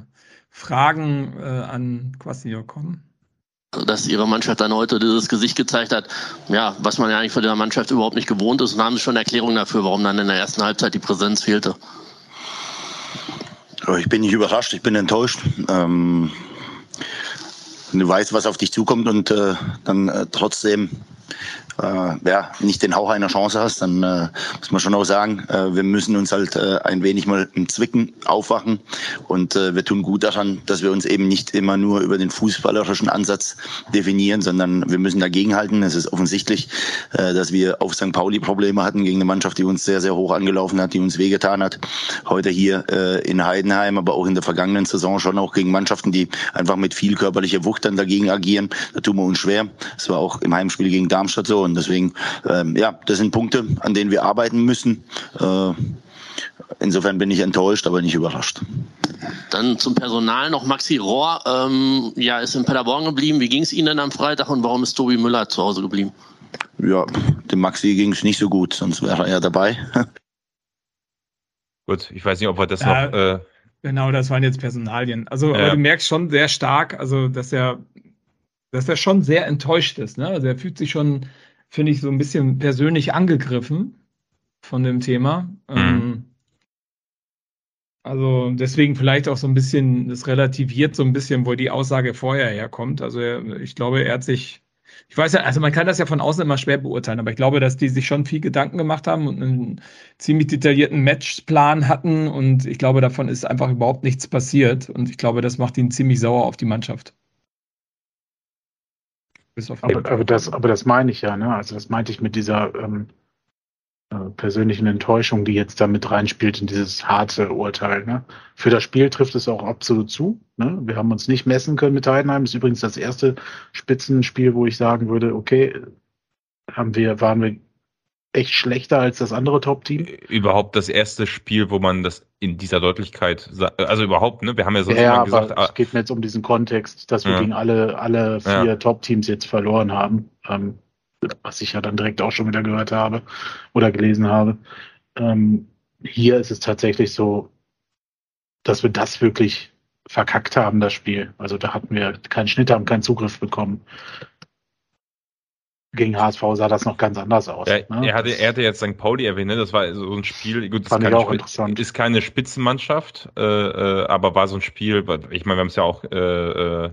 Speaker 1: Fragen äh, an Quasniok kommen.
Speaker 6: Dass ihre Mannschaft dann heute dieses Gesicht gezeigt hat, ja, was man ja eigentlich von der Mannschaft überhaupt nicht gewohnt ist. Und haben sie schon Erklärungen dafür, warum dann in der ersten Halbzeit die Präsenz fehlte.
Speaker 5: Ich bin nicht überrascht, ich bin enttäuscht. Ähm, du weißt, was auf dich zukommt und äh, dann äh, trotzdem äh, ja, nicht den Hauch einer Chance hast, dann äh, muss man schon auch sagen, äh, wir müssen uns halt äh, ein wenig mal im Zwicken aufwachen und äh, wir tun gut daran, dass wir uns eben nicht immer nur über den fußballerischen Ansatz definieren, sondern wir müssen dagegenhalten. Es ist offensichtlich, äh, dass wir auf St. Pauli Probleme hatten gegen eine Mannschaft, die uns sehr, sehr hoch angelaufen hat, die uns wehgetan hat. Heute hier äh, in Heidenheim, aber auch in der vergangenen Saison schon auch gegen Mannschaften, die einfach mit viel körperlicher Wucht dann dagegen agieren. Da tun wir uns schwer. Es war auch im Heimspiel gegen Darmstadt so und deswegen, ähm, ja, das sind Punkte, an denen wir arbeiten müssen. Äh, insofern bin ich enttäuscht, aber nicht überrascht.
Speaker 6: Dann zum Personal noch Maxi Rohr. Ähm, ja, ist in Paderborn geblieben. Wie ging es Ihnen denn am Freitag und warum ist Tobi Müller zu Hause geblieben?
Speaker 5: Ja, dem Maxi ging es nicht so gut, sonst wäre er ja dabei.
Speaker 3: gut, ich weiß nicht, ob wir das ja, noch. Äh
Speaker 1: genau, das waren jetzt Personalien. Also ja. du merkst schon sehr stark, also dass er, dass er schon sehr enttäuscht ist. Ne? Also er fühlt sich schon finde ich, so ein bisschen persönlich angegriffen von dem Thema. Mhm. Ähm, also deswegen vielleicht auch so ein bisschen, das relativiert so ein bisschen, wo die Aussage vorher herkommt. Also ich glaube, er hat sich, ich weiß ja, also man kann das ja von außen immer schwer beurteilen, aber ich glaube, dass die sich schon viel Gedanken gemacht haben und einen ziemlich detaillierten Matchplan hatten und ich glaube, davon ist einfach überhaupt nichts passiert und ich glaube, das macht ihn ziemlich sauer auf die Mannschaft.
Speaker 2: Aber, aber, das, aber das meine ich ja, ne? Also das meinte ich mit dieser ähm, äh, persönlichen Enttäuschung, die jetzt da mit reinspielt in dieses harte Urteil. Ne? Für das Spiel trifft es auch absolut zu. Ne? Wir haben uns nicht messen können mit Heidenheim. Das ist übrigens das erste Spitzenspiel, wo ich sagen würde, okay, haben wir, waren wir echt schlechter als das andere Top-Team?
Speaker 3: Überhaupt das erste Spiel, wo man das in dieser Deutlichkeit, also überhaupt, ne? Wir haben ja sonst
Speaker 2: ja, immer gesagt. Aber es geht mir jetzt um diesen Kontext, dass wir ja. gegen alle, alle vier ja. Top-Teams jetzt verloren haben, ähm, was ich ja dann direkt auch schon wieder gehört habe oder gelesen habe. Ähm, hier ist es tatsächlich so, dass wir das wirklich verkackt haben, das Spiel. Also da hatten wir keinen Schnitt, haben keinen Zugriff bekommen. Gegen HSV sah das noch ganz anders aus.
Speaker 3: Ja,
Speaker 2: ne?
Speaker 3: er, hatte, er hatte jetzt St. Pauli erwähnt, ne? das war so ein Spiel, gut, das
Speaker 2: Fand
Speaker 3: ist keine,
Speaker 2: auch
Speaker 3: Sp-
Speaker 2: interessant.
Speaker 3: ist keine Spitzenmannschaft, äh, äh, aber war so ein Spiel, ich meine, wir haben es ja auch äh, äh,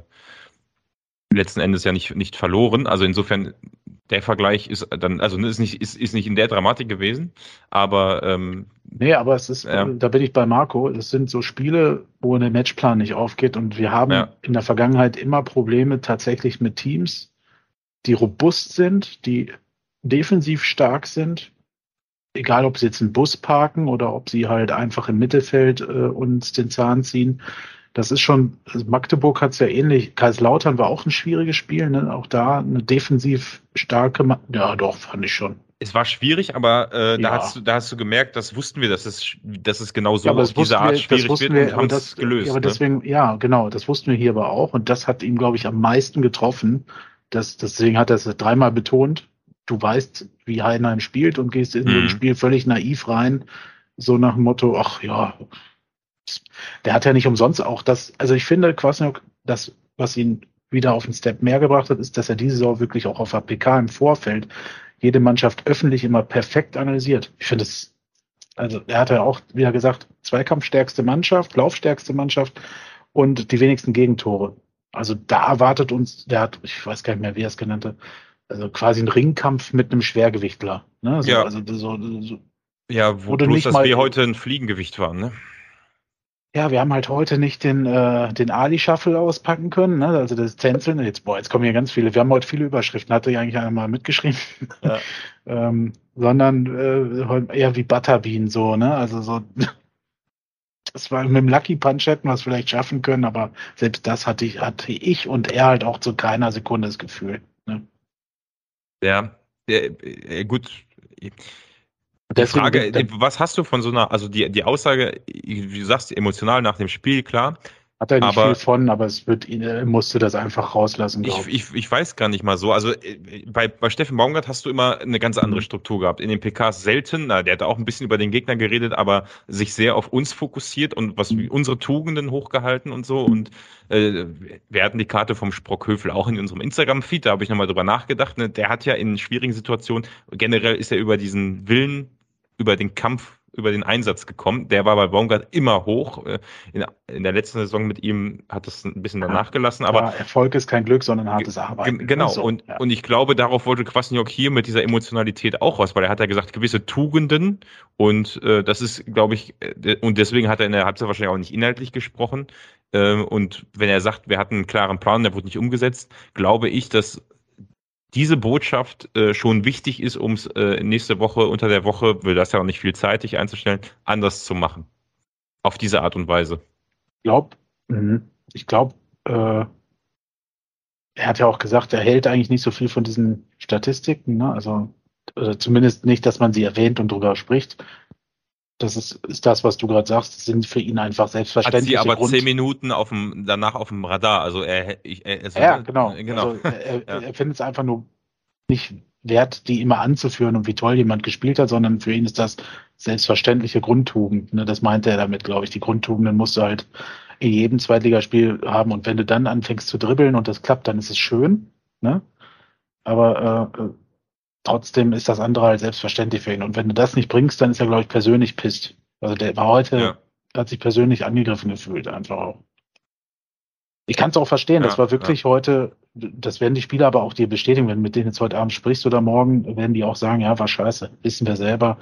Speaker 3: letzten Endes ja nicht, nicht verloren, also insofern der Vergleich ist dann, also ist nicht, ist, ist nicht in der Dramatik gewesen, aber ähm,
Speaker 2: Nee, aber es ist,
Speaker 3: Ja.
Speaker 2: da bin ich bei Marco. Es sind so Spiele, wo der Matchplan nicht aufgeht und wir haben
Speaker 3: Ja.
Speaker 2: in der Vergangenheit immer Probleme tatsächlich mit Teams, die robust sind, die defensiv stark sind. Egal, ob sie jetzt einen Bus parken oder ob sie halt einfach im Mittelfeld äh, uns den Zahn ziehen. Das ist schon, also Magdeburg hat es ja ähnlich. Kaiserslautern war auch ein schwieriges Spiel, ne? Auch da eine defensiv starke, Ma ja doch, fand ich schon.
Speaker 3: es war schwierig, aber äh, da,
Speaker 2: Ja.
Speaker 3: hast du, da hast du gemerkt, das wussten wir, dass es, dass es genau so
Speaker 2: Ja,
Speaker 3: auf diese Art
Speaker 2: wir,
Speaker 3: schwierig wird
Speaker 2: wir,
Speaker 3: und haben
Speaker 2: das
Speaker 3: es gelöst.
Speaker 2: Ja, aber
Speaker 3: ne?
Speaker 2: deswegen, ja, genau, das wussten wir hier aber auch und das hat ihm, glaube ich, am meisten getroffen. Das, deswegen hat er es dreimal betont. Du weißt, wie Heidenheim spielt und gehst in so ein
Speaker 3: Mhm.
Speaker 2: Spiel völlig naiv rein, so nach dem Motto, ach ja, der hat ja nicht umsonst auch das, also ich finde, Kwasniok, das, was ihn wieder auf einen Step mehr gebracht hat, ist, dass er diese Saison wirklich auch auf der PK im Vorfeld jede Mannschaft öffentlich immer perfekt analysiert. Ich finde es, also er hat ja auch wieder gesagt, Zweikampfstärkste Mannschaft, Laufstärkste Mannschaft und die wenigsten Gegentore. Also da erwartet uns, der hat, ich weiß gar nicht mehr, wie er es genannt hat, also quasi ein Ringkampf mit einem Schwergewichtler. Ne? So,
Speaker 3: Ja.
Speaker 2: Also so, so,
Speaker 3: ja, wo bloß,
Speaker 2: nicht
Speaker 3: dass
Speaker 2: mal-
Speaker 3: wir heute ein Fliegengewicht waren, ne?
Speaker 2: Ja, wir haben halt heute nicht den, äh, den Ali-Shuffle auspacken können, ne? also das Tänzeln. Jetzt, boah, jetzt kommen hier ganz viele. Wir haben heute viele Überschriften, hatte ich eigentlich einmal mitgeschrieben.
Speaker 3: Ja.
Speaker 2: ähm, sondern äh, eher wie Butterbean so, ne? Also so. Das war mit dem Lucky Punch hätten wir es vielleicht schaffen können, aber selbst das hatte ich, hatte ich und er halt auch zu keiner Sekunde das Gefühl. Ne?
Speaker 3: Ja, äh, gut. Die Frage, was hast du von so einer, also die, die Aussage, wie du sagst, emotional nach dem Spiel, klar.
Speaker 2: Hat er nicht
Speaker 3: aber-
Speaker 2: viel von, aber es wird ihn, er musste das einfach rauslassen,
Speaker 3: Ich,
Speaker 2: ich.
Speaker 3: ich, weiß gar nicht mal so. Also äh, bei, bei Steffen Baumgart hast du immer eine ganz andere Struktur gehabt. In den PKs selten, na, der hat auch ein bisschen über den Gegner geredet, aber sich sehr auf uns fokussiert und was unsere Tugenden hochgehalten und so. Und äh, wir hatten die Karte vom Sprockhöfel auch in unserem Instagram-Feed, da habe ich nochmal drüber nachgedacht. Ne? Der hat ja in schwierigen Situationen, generell ist er über diesen Willen, über den Kampf, über den Einsatz gekommen. Der war bei Baumgart immer hoch. Äh, In, in der letzten Saison mit ihm hat es ein bisschen danach gelassen, aber
Speaker 2: ja, Erfolg ist kein Glück, sondern hartes Arbeiten.
Speaker 3: Ge- Genau,
Speaker 2: So,
Speaker 3: und,
Speaker 2: ja.
Speaker 3: und ich glaube, darauf wollte Kwasniok hier mit dieser Emotionalität auch was, weil er hat ja gesagt, gewisse Tugenden und äh, das ist, glaube ich, äh, und deswegen hat er in der Halbzeit wahrscheinlich auch nicht inhaltlich gesprochen. Ähm, und wenn er sagt, wir hatten einen klaren Plan, der wurde nicht umgesetzt, glaube ich, dass diese Botschaft äh, schon wichtig ist, um es äh, nächste Woche unter der Woche, will das ja auch nicht viel Zeit, dich einzustellen, anders zu machen. Auf diese Art und Weise.
Speaker 2: mhm. ich glaube, äh, er hat ja auch gesagt, er hält eigentlich nicht so viel von diesen Statistiken, ne? Also oder zumindest nicht, dass man sie erwähnt und drüber spricht. Das ist, ist das, was du gerade sagst. Das sind für ihn einfach
Speaker 3: Hat sie aber
Speaker 2: Grund.
Speaker 3: zehn Minuten auf dem, danach auf dem Radar. Also er, ich, er also,
Speaker 2: Ja, genau.
Speaker 3: genau.
Speaker 2: Also er,
Speaker 3: Ja.
Speaker 2: er findet es einfach nur nicht wert, die immer anzuführen und wie toll jemand gespielt hat, sondern für ihn ist das selbstverständliche Grundtugend. Ne? Das meinte er damit, glaube ich. Die Grundtugenden musst du halt in jedem Zweitligaspiel haben. Und wenn du dann anfängst zu dribbeln und das klappt, dann ist es schön. Ne? Aber äh, äh, trotzdem ist das andere halt selbstverständlich für ihn. Und wenn du das nicht bringst, dann ist er, glaube ich, persönlich pisst. Also der war heute,
Speaker 3: Ja.
Speaker 2: hat sich persönlich angegriffen gefühlt, einfach auch. Ich kann es auch verstehen,
Speaker 3: Ja,
Speaker 2: das war wirklich heute, das werden die Spieler aber auch dir bestätigen, wenn du mit denen jetzt heute Abend sprichst oder morgen, werden die auch sagen, ja, war scheiße, wissen wir selber.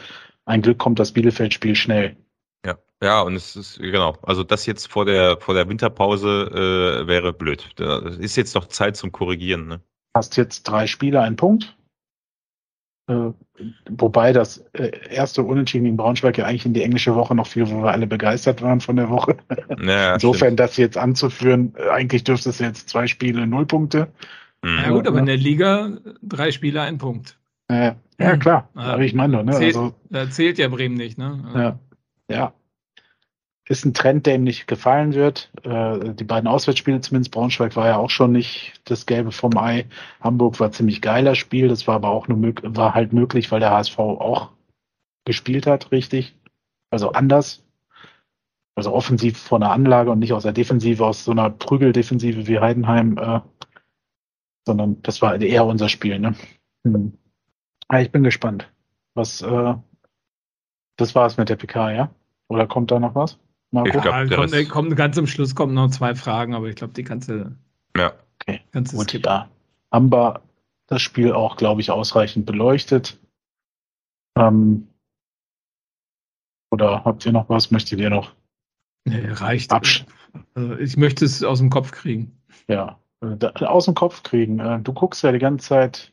Speaker 2: Ein Glück kommt das Bielefeld-Spiel schnell.
Speaker 3: Ja, ja, und es ist, genau, also das jetzt vor der, vor der Winterpause äh, wäre blöd. Da ist jetzt noch Zeit zum Korrigieren. Ne?
Speaker 2: Hast jetzt drei Spiele, einen Punkt. Äh, wobei das äh, erste Unentschieden gegen Braunschweig ja eigentlich in die englische Woche noch fiel, wo wir alle begeistert waren von der Woche.
Speaker 3: Ja,
Speaker 2: Insofern, das jetzt anzuführen, äh, eigentlich dürfte es jetzt zwei Spiele, null Punkte.
Speaker 3: stimmt.
Speaker 1: Ja
Speaker 3: Mhm.
Speaker 1: gut, aber in der Liga drei Spiele, ein Punkt.
Speaker 2: Äh, ja, klar.
Speaker 1: Ja.
Speaker 2: Aber ich meine ne?
Speaker 1: Zählt-
Speaker 2: Also,
Speaker 1: Da zählt ja Bremen nicht, ne?
Speaker 2: Ja. ja. Ist ein Trend, der ihm nicht gefallen wird. Äh, die beiden Auswärtsspiele, zumindest Braunschweig, war ja auch schon nicht das Gelbe vom Ei. Hamburg war ziemlich geiler Spiel. Das war aber auch nur war halt möglich, weil der HSV auch gespielt hat, richtig. Also anders. Also offensiv von der Anlage und nicht aus der Defensive, aus so einer Prügeldefensive wie Heidenheim, äh, sondern das war eher unser Spiel. Ne? Hm. Ja, ich bin gespannt. Was, äh, das war es mit der PK, ja? Oder kommt da noch was?
Speaker 3: Ich glaub,
Speaker 1: kommt,
Speaker 3: Rest-
Speaker 1: kommt ganz zum Schluss kommen noch zwei Fragen, aber ich glaube, die ganze,
Speaker 3: Ja.
Speaker 2: Okay,
Speaker 1: ganze
Speaker 2: gut, da haben wir das Spiel auch, glaube ich, ausreichend beleuchtet. Ähm, oder habt ihr noch was? Möchtet ihr noch?
Speaker 1: Nee, reicht.
Speaker 2: Absch-
Speaker 1: Also ich möchte es aus dem Kopf kriegen.
Speaker 2: Ja, äh, da, aus dem Kopf kriegen. Äh, Du guckst ja die ganze Zeit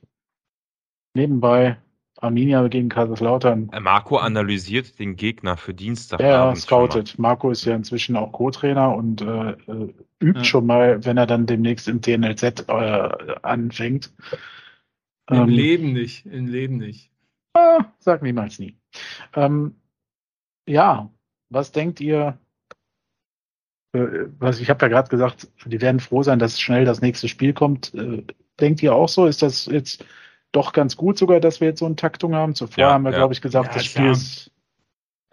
Speaker 2: nebenbei Arminia gegen Kaiserslautern.
Speaker 3: Äh, Marco analysiert den Gegner für Dienstag.
Speaker 2: Ja, scoutet. Marco ist ja inzwischen auch Co-Trainer und äh, äh, übt
Speaker 1: Ja.
Speaker 2: schon mal, wenn er dann demnächst im TNLZ äh, anfängt.
Speaker 1: Im
Speaker 2: Ähm,
Speaker 1: Leben nicht. Im Leben nicht.
Speaker 2: ah, sag niemals nie. Ähm, ja, was denkt ihr? Äh, was ich habe ja gerade gesagt, die werden froh sein, dass schnell das nächste Spiel kommt. Äh, denkt ihr auch so? Ist das jetzt doch ganz gut sogar, dass wir jetzt so eine Taktung haben? Zuvor
Speaker 3: Ja,
Speaker 2: haben wir,
Speaker 3: ja.
Speaker 2: glaube ich, gesagt,
Speaker 1: Ja,
Speaker 2: das. Spiel ist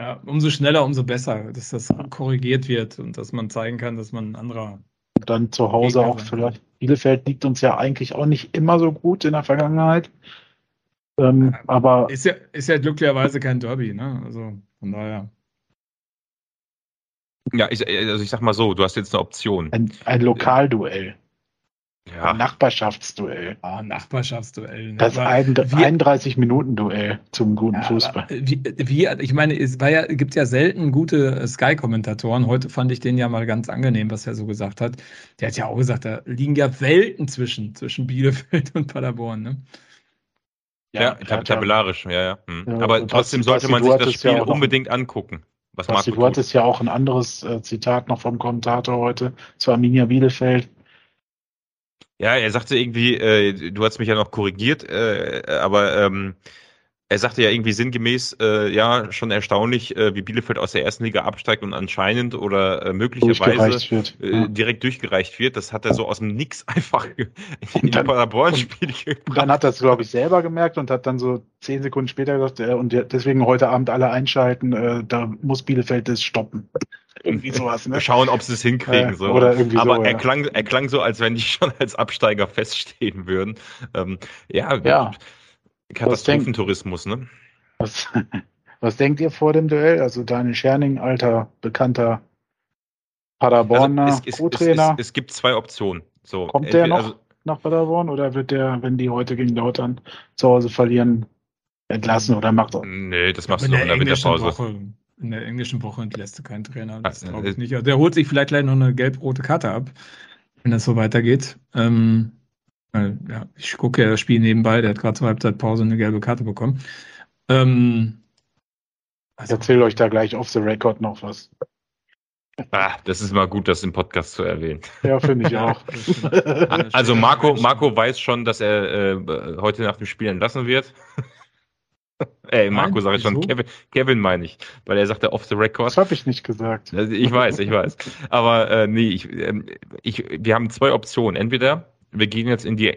Speaker 1: Ja, umso schneller, umso besser, dass das korrigiert wird und dass man zeigen kann, dass man ein anderer.
Speaker 2: dann zu Hause
Speaker 1: Gegner
Speaker 2: auch
Speaker 1: sein.
Speaker 2: vielleicht. Bielefeld liegt uns ja eigentlich auch nicht immer so gut in der Vergangenheit. Ähm, aber
Speaker 1: Ist ja, ist ja glücklicherweise kein Derby, ne? Also von daher.
Speaker 3: Ja, ich, also ich sag mal so, du hast jetzt eine Option.
Speaker 2: ein, ein Lokalduell,
Speaker 3: Ja,
Speaker 2: Nachbarschaftsduell.
Speaker 1: Ah, Nachbarschaftsduell. Ne?
Speaker 2: Das
Speaker 1: Aber
Speaker 2: ein,
Speaker 1: wir-
Speaker 2: 31-Minuten-Duell zum guten
Speaker 1: Ja,
Speaker 2: Fußball.
Speaker 1: Wie, wie, ich meine, es war ja, gibt ja selten gute äh, Sky-Kommentatoren. Heute fand ich den ja mal ganz angenehm, was er so gesagt hat. Der hat ja auch gesagt, da liegen ja Welten zwischen, zwischen Bielefeld und Paderborn. Ne?
Speaker 3: ja,
Speaker 2: ja-
Speaker 3: tabellarisch, ja, ja. Hm.
Speaker 2: Ja,
Speaker 3: Aber trotzdem sollte man sich das Spiel unbedingt angucken. Was
Speaker 2: Basti,
Speaker 3: Marco
Speaker 2: du hattest ja auch ein anderes äh, Zitat noch vom Kommentator heute zu Arminia Bielefeld.
Speaker 3: Ja, er sagte irgendwie, äh, du hast mich ja noch korrigiert, äh, aber ähm, er sagte ja irgendwie sinngemäß, äh, ja, schon erstaunlich, äh, wie Bielefeld aus der ersten Liga absteigt und anscheinend oder äh, möglicherweise
Speaker 2: wird.
Speaker 3: äh,
Speaker 2: Ja.
Speaker 3: direkt durchgereicht wird. Das hat er so aus dem Nix einfach in die
Speaker 2: dann-
Speaker 3: Paderborn-Spiel gebracht.
Speaker 2: dann hat er es, glaube ich, selber gemerkt und hat dann so zehn Sekunden später gesagt, äh, und deswegen heute Abend alle einschalten, äh, da muss Bielefeld das stoppen. Irgendwie sowas, ne?
Speaker 3: Schauen, ob sie es hinkriegen. So.
Speaker 2: oder irgendwie
Speaker 3: Aber
Speaker 2: so,
Speaker 3: er,
Speaker 2: ja.
Speaker 3: klang, er klang so, als wenn die schon als Absteiger feststehen würden. Ähm, ja,
Speaker 2: Ja.
Speaker 3: Katastrophentourismus, ne?
Speaker 2: Was, was denkt ihr vor dem Duell? Also Daniel Scherning, alter, bekannter Paderborner
Speaker 3: Also es,
Speaker 2: Co-Trainer,
Speaker 3: es, es, es gibt zwei Optionen. So,
Speaker 2: Kommt der
Speaker 3: entweder-
Speaker 2: noch? nach Paderborn oder wird der, wenn die heute gegen Lautern zu Hause verlieren, entlassen oder macht er?
Speaker 3: nee, das machst du doch
Speaker 1: der
Speaker 3: in der
Speaker 1: englischen
Speaker 3: Winterpause.
Speaker 1: Woche. In der englischen Woche entlässt du keinen Trainer. Das
Speaker 3: Ah,
Speaker 1: glaube ich
Speaker 3: äh,
Speaker 1: nicht. Also der holt sich vielleicht gleich noch eine gelb-rote Karte ab, wenn das so weitergeht. Ähm, ja, ich gucke ja das Spiel nebenbei, der hat gerade zur Halbzeitpause eine gelbe Karte bekommen. Ähm,
Speaker 2: Ich
Speaker 1: also,
Speaker 2: erzähle euch da gleich off the record noch was.
Speaker 3: Ah, das ist mal gut, das im Podcast zu erwähnen.
Speaker 2: Ja, finde ich auch.
Speaker 3: Also Marco, Marco weiß schon, dass er äh, heute nach dem Spiel entlassen wird. Ey, Marco sage ich schon. Kevin, Kevin meine ich, weil er sagte off the record.
Speaker 2: Das habe ich nicht gesagt.
Speaker 3: Also ich weiß, ich weiß. Aber äh, nee, ich, ähm, ich, wir haben zwei Optionen. Entweder wir gehen jetzt in die,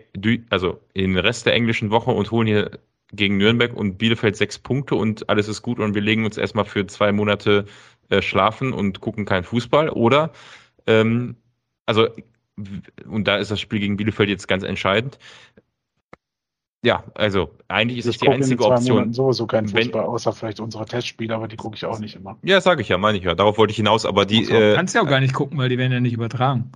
Speaker 3: also in den Rest der englischen Woche und holen hier gegen Nürnberg und Bielefeld sechs Punkte und alles ist gut und wir legen uns erstmal für zwei Monate äh, schlafen und gucken keinen Fußball. Oder, ähm, also, und da ist das Spiel gegen Bielefeld jetzt ganz entscheidend. Ja, also eigentlich ist es
Speaker 2: Ich
Speaker 3: die
Speaker 2: gucke in
Speaker 3: einzige
Speaker 2: zwei
Speaker 3: Option.
Speaker 2: Monaten sowieso keinen
Speaker 3: Wenn-
Speaker 2: Fußball, außer vielleicht unsere Testspiele, aber die gucke ich auch nicht immer.
Speaker 3: Ja, sage ich ja, meine ich ja. Darauf wollte ich hinaus, aber die.
Speaker 1: du
Speaker 3: Äh,
Speaker 1: kannst ja auch gar nicht gucken, weil die werden ja nicht übertragen.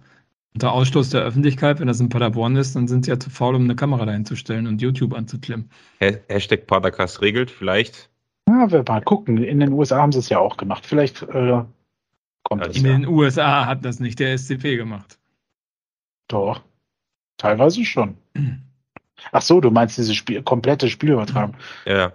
Speaker 1: Unter Ausschluss der Öffentlichkeit, wenn das in Paderborn ist, dann sind sie ja zu faul, um eine Kamera dahin zu stellen und YouTube anzuklemmen.
Speaker 3: Ha- Hashtag Padercast regelt, vielleicht.
Speaker 2: Ja, wir mal gucken. In den USA haben sie es ja auch gemacht. Vielleicht äh, kommt
Speaker 3: Also
Speaker 2: es
Speaker 1: In
Speaker 2: ja.
Speaker 1: den USA hat das nicht der SCP gemacht.
Speaker 2: Doch. Teilweise schon. Ach so, du meinst diese Spiel komplette Spielübertragung.
Speaker 3: Ja.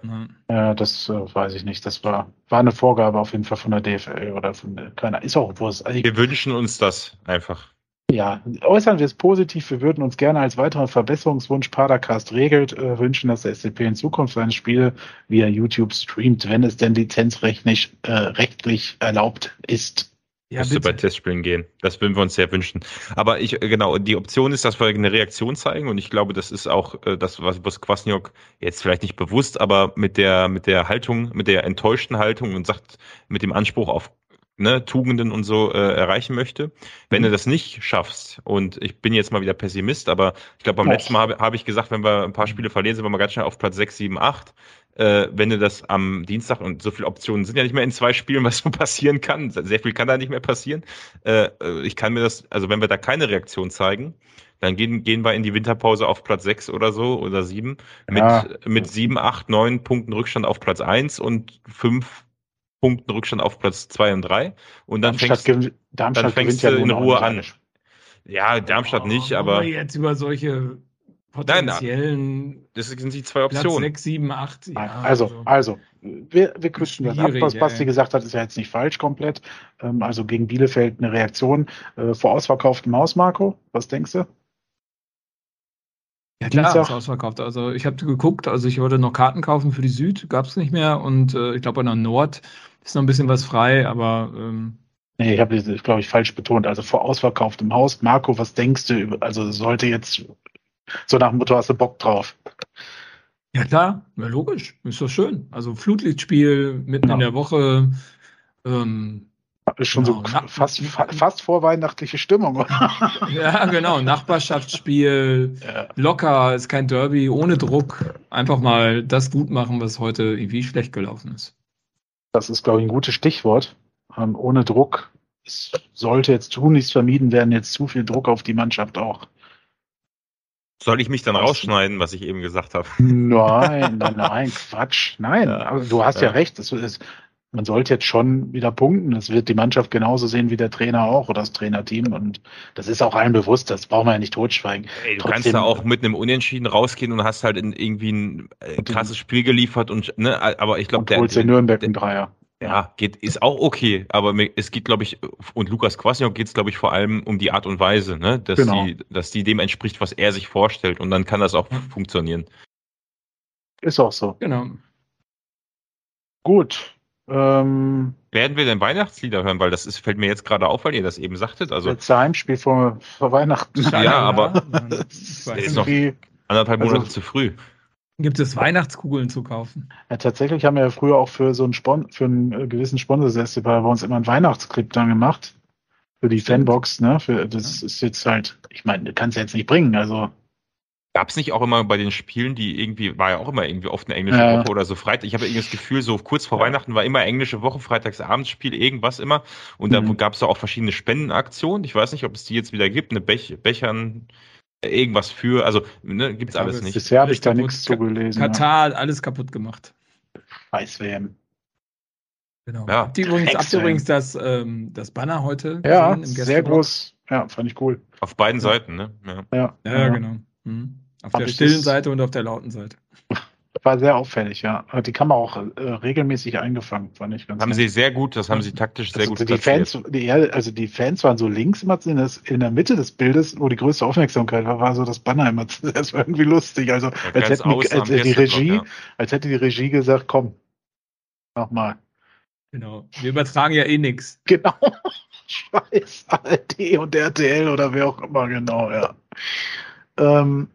Speaker 1: Ja.
Speaker 2: Das äh, weiß ich nicht. Das war, war eine Vorgabe auf jeden Fall von der DFL oder von der, keiner. Ist auch Wurst. Also ich,
Speaker 3: Wir wünschen uns das einfach.
Speaker 2: Ja, äußern wir es positiv. Wir würden uns gerne als weiteren Verbesserungswunsch Padercast regelt äh, wünschen, dass der SCP in Zukunft seine Spiele via YouTube streamt, wenn es denn lizenzrechtlich äh, rechtlich erlaubt ist.
Speaker 1: Ja,
Speaker 3: Müsste bei. Testspielen gehen. Das würden wir uns sehr wünschen. Aber ich, äh, genau, die Option ist, dass wir eine Reaktion zeigen und ich glaube, das ist auch äh, das, was, was Kwasniok jetzt vielleicht nicht bewusst, aber mit der, mit der Haltung, mit der enttäuschten Haltung und sagt, mit dem Anspruch auf ne, Tugenden und so äh, erreichen möchte. Wenn
Speaker 2: Mhm.
Speaker 3: du das nicht schaffst, und ich bin jetzt mal wieder Pessimist, aber ich glaube, beim
Speaker 2: Och.
Speaker 3: letzten Mal habe hab ich gesagt, wenn wir ein paar Spiele verlieren, sind wir mal ganz schnell auf Platz 6, 7, 8. Äh, wenn du das am Dienstag und so viele Optionen sind ja nicht mehr in zwei Spielen, was so passieren kann. Sehr viel kann da nicht mehr passieren. Äh, äh, ich kann mir das, also wenn wir da keine Reaktion zeigen, dann gehen, gehen wir in die Winterpause auf Platz 6 oder so oder 7 mit,
Speaker 2: Ja.
Speaker 3: mit 7, 8, 9 Punkten Rückstand auf Platz 1 und 5 Punkten Rückstand auf Platz 2 und 3. Und dann
Speaker 2: Darmstadt,
Speaker 3: fängst,
Speaker 2: Darmstadt
Speaker 3: dann fängst
Speaker 2: gewinnt ja
Speaker 3: du in Ruhe
Speaker 2: nicht
Speaker 3: an. ja, Darmstadt nicht,
Speaker 1: Oh,
Speaker 3: aber
Speaker 1: wollen wir jetzt über solche potenziellen
Speaker 3: das sind die zwei
Speaker 1: Platz
Speaker 3: Optionen.
Speaker 1: 6, 7, 8. Ja,
Speaker 2: also, also, wir, wir kürzen das ab. Was Basti
Speaker 1: ey.
Speaker 2: gesagt hat, ist ja jetzt nicht falsch komplett. Ähm, also gegen Bielefeld eine Reaktion äh, vor ausverkauftem Haus, Marco. Was denkst du?
Speaker 1: Ja, klar,
Speaker 2: Dienstag?
Speaker 1: ist ausverkauft. Also ich habe geguckt, also ich wollte noch Karten kaufen für die Süd, gab es nicht mehr. Und äh, ich glaube, an der Nord ist noch ein bisschen was frei, aber ähm,
Speaker 2: Nee, ich habe das, glaube ich, falsch betont. Also vor ausverkauftem Haus. Marco, was denkst du? über- Also sollte jetzt so nach dem Motto, hast du Bock drauf?
Speaker 1: ja klar, ja, logisch, ist doch schön. Also Flutlichtspiel mitten
Speaker 2: Ja.
Speaker 1: in der Woche. Ähm,
Speaker 2: Ist schon
Speaker 1: Genau,
Speaker 2: so
Speaker 1: na-
Speaker 2: fast, fa fast vorweihnachtliche Stimmung. oder?
Speaker 1: ja, genau, Nachbarschaftsspiel,
Speaker 2: ja.
Speaker 1: locker, ist kein Derby, ohne Druck. Einfach mal das gut machen, was heute irgendwie schlecht gelaufen ist.
Speaker 2: Das ist, glaube ich, ein gutes Stichwort. Ähm, ohne Druck. Es sollte jetzt tunlichst vermieden werden, jetzt zu viel Druck auf die Mannschaft auch.
Speaker 3: Soll ich mich dann rausschneiden, was ich eben gesagt habe?
Speaker 2: Nein, nein, nein, Quatsch. Nein,
Speaker 3: Ja.
Speaker 2: aber du hast ja,
Speaker 3: Ja.
Speaker 2: recht. Es ist, man sollte jetzt schon wieder punkten. Das wird die Mannschaft genauso sehen wie der Trainer auch oder das Trainerteam. Und das ist auch allen bewusst. Das brauchen wir ja nicht totschweigen.
Speaker 3: Ey, du
Speaker 2: Trotzdem-
Speaker 3: kannst da auch mit einem Unentschieden rausgehen und hast halt in irgendwie ein äh, krasses Spiel geliefert und ne, aber ich glaube, der,
Speaker 2: holst in Nürnberg einen Dreier.
Speaker 3: ja, geht, ist auch okay, aber es geht, glaube ich, und Lukas Kwasniok geht es, glaube ich, vor allem um die Art und Weise, ne, dass
Speaker 2: Genau.
Speaker 3: die, dass die dem entspricht, was er sich vorstellt und dann kann das auch funktionieren.
Speaker 2: Ist auch so.
Speaker 1: Genau.
Speaker 2: Gut. Ähm,
Speaker 3: Werden wir denn Weihnachtslieder hören? Weil das ist, fällt mir jetzt gerade auf, weil ihr das eben sagtet. Also
Speaker 2: letzte Heimspiel vor, vor Weihnachten.
Speaker 3: Ja, aber-
Speaker 2: Das
Speaker 1: ich
Speaker 2: ist
Speaker 3: noch- anderthalb
Speaker 2: Also-
Speaker 3: Monate zu früh.
Speaker 1: Gibt es Weihnachtskugeln zu kaufen?
Speaker 2: Ja, tatsächlich haben wir ja früher auch für so einen Spon für einen äh, gewissen Sponsor bei uns immer einen Weihnachtsclip dann gemacht. Für die. Fanbox, ne? Für, das ist jetzt halt, ich meine, du kannst ja jetzt nicht bringen, also.
Speaker 3: Gab es nicht auch immer bei den Spielen, die irgendwie, war ja auch immer irgendwie oft eine englische
Speaker 2: Ja.
Speaker 3: Woche oder so Freitag. Ich habe irgendwie das Gefühl, so kurz vor
Speaker 2: Ja.
Speaker 3: Weihnachten war immer englische Woche, Freitagsabendspiel, irgendwas immer. Und da
Speaker 2: Mhm.
Speaker 3: gab es auch verschiedene Spendenaktionen. Ich weiß nicht, ob es die jetzt wieder gibt, eine Bech Bechern, irgendwas für, also ne, gibt es alles nicht.
Speaker 2: Bisher habe ich da nichts
Speaker 1: kaputt.
Speaker 2: zu gelesen. Ja.
Speaker 1: Katar hat alles kaputt gemacht.
Speaker 2: Weiß-WM.
Speaker 1: Genau.
Speaker 3: Ja.
Speaker 1: Habt ihr übrigens, habt ihr übrigens das, ähm, das Banner heute
Speaker 2: Ja, sehr groß. Ja, fand ich cool.
Speaker 3: Auf beiden Seiten, ne? Ja.
Speaker 2: Ja,
Speaker 1: Ja, ja, genau. Mhm. Auf der stillen Seite und auf der lauten Seite.
Speaker 2: War sehr auffällig, ja. Hat die Kamera auch äh, regelmäßig eingefangen, fand ich ganz
Speaker 3: Haben
Speaker 2: nett.
Speaker 3: sie sehr gut, das haben sie taktisch sehr
Speaker 2: Also
Speaker 3: gut
Speaker 2: die. Fans, die, ja, also die Fans waren so links immer in, das, in der Mitte des Bildes, wo die größte Aufmerksamkeit war, war so das Banner immer. Das war irgendwie lustig. Also als,
Speaker 3: ganz
Speaker 2: hätten, als hätte die Regie,
Speaker 3: ja.
Speaker 2: als hätte die Regie gesagt, komm, mach mal.
Speaker 1: Genau. Wir übertragen ja eh nichts.
Speaker 2: Genau. Scheiß ARD und RTL oder wer auch immer, genau, ja. Ähm,